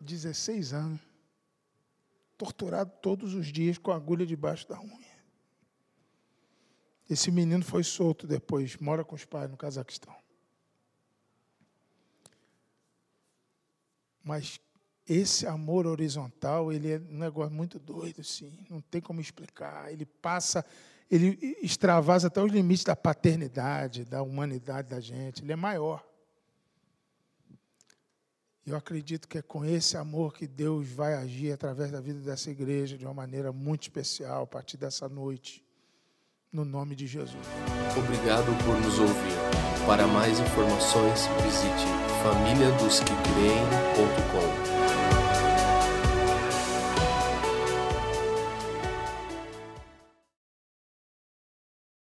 16 anos, torturado todos os dias com agulha debaixo da unha. Esse menino foi solto depois, mora com os pais no Cazaquistão. Mas esse amor horizontal, ele é um negócio muito doido, sim. Não tem como explicar. Ele passa, ele extravasa até os limites da paternidade, da humanidade da gente. Ele é maior. Eu acredito que é com esse amor que Deus vai agir através da vida dessa igreja de uma maneira muito especial a partir dessa noite. No nome de Jesus. Obrigado por nos ouvir. Para mais informações, visite famíliadosquecreem.com.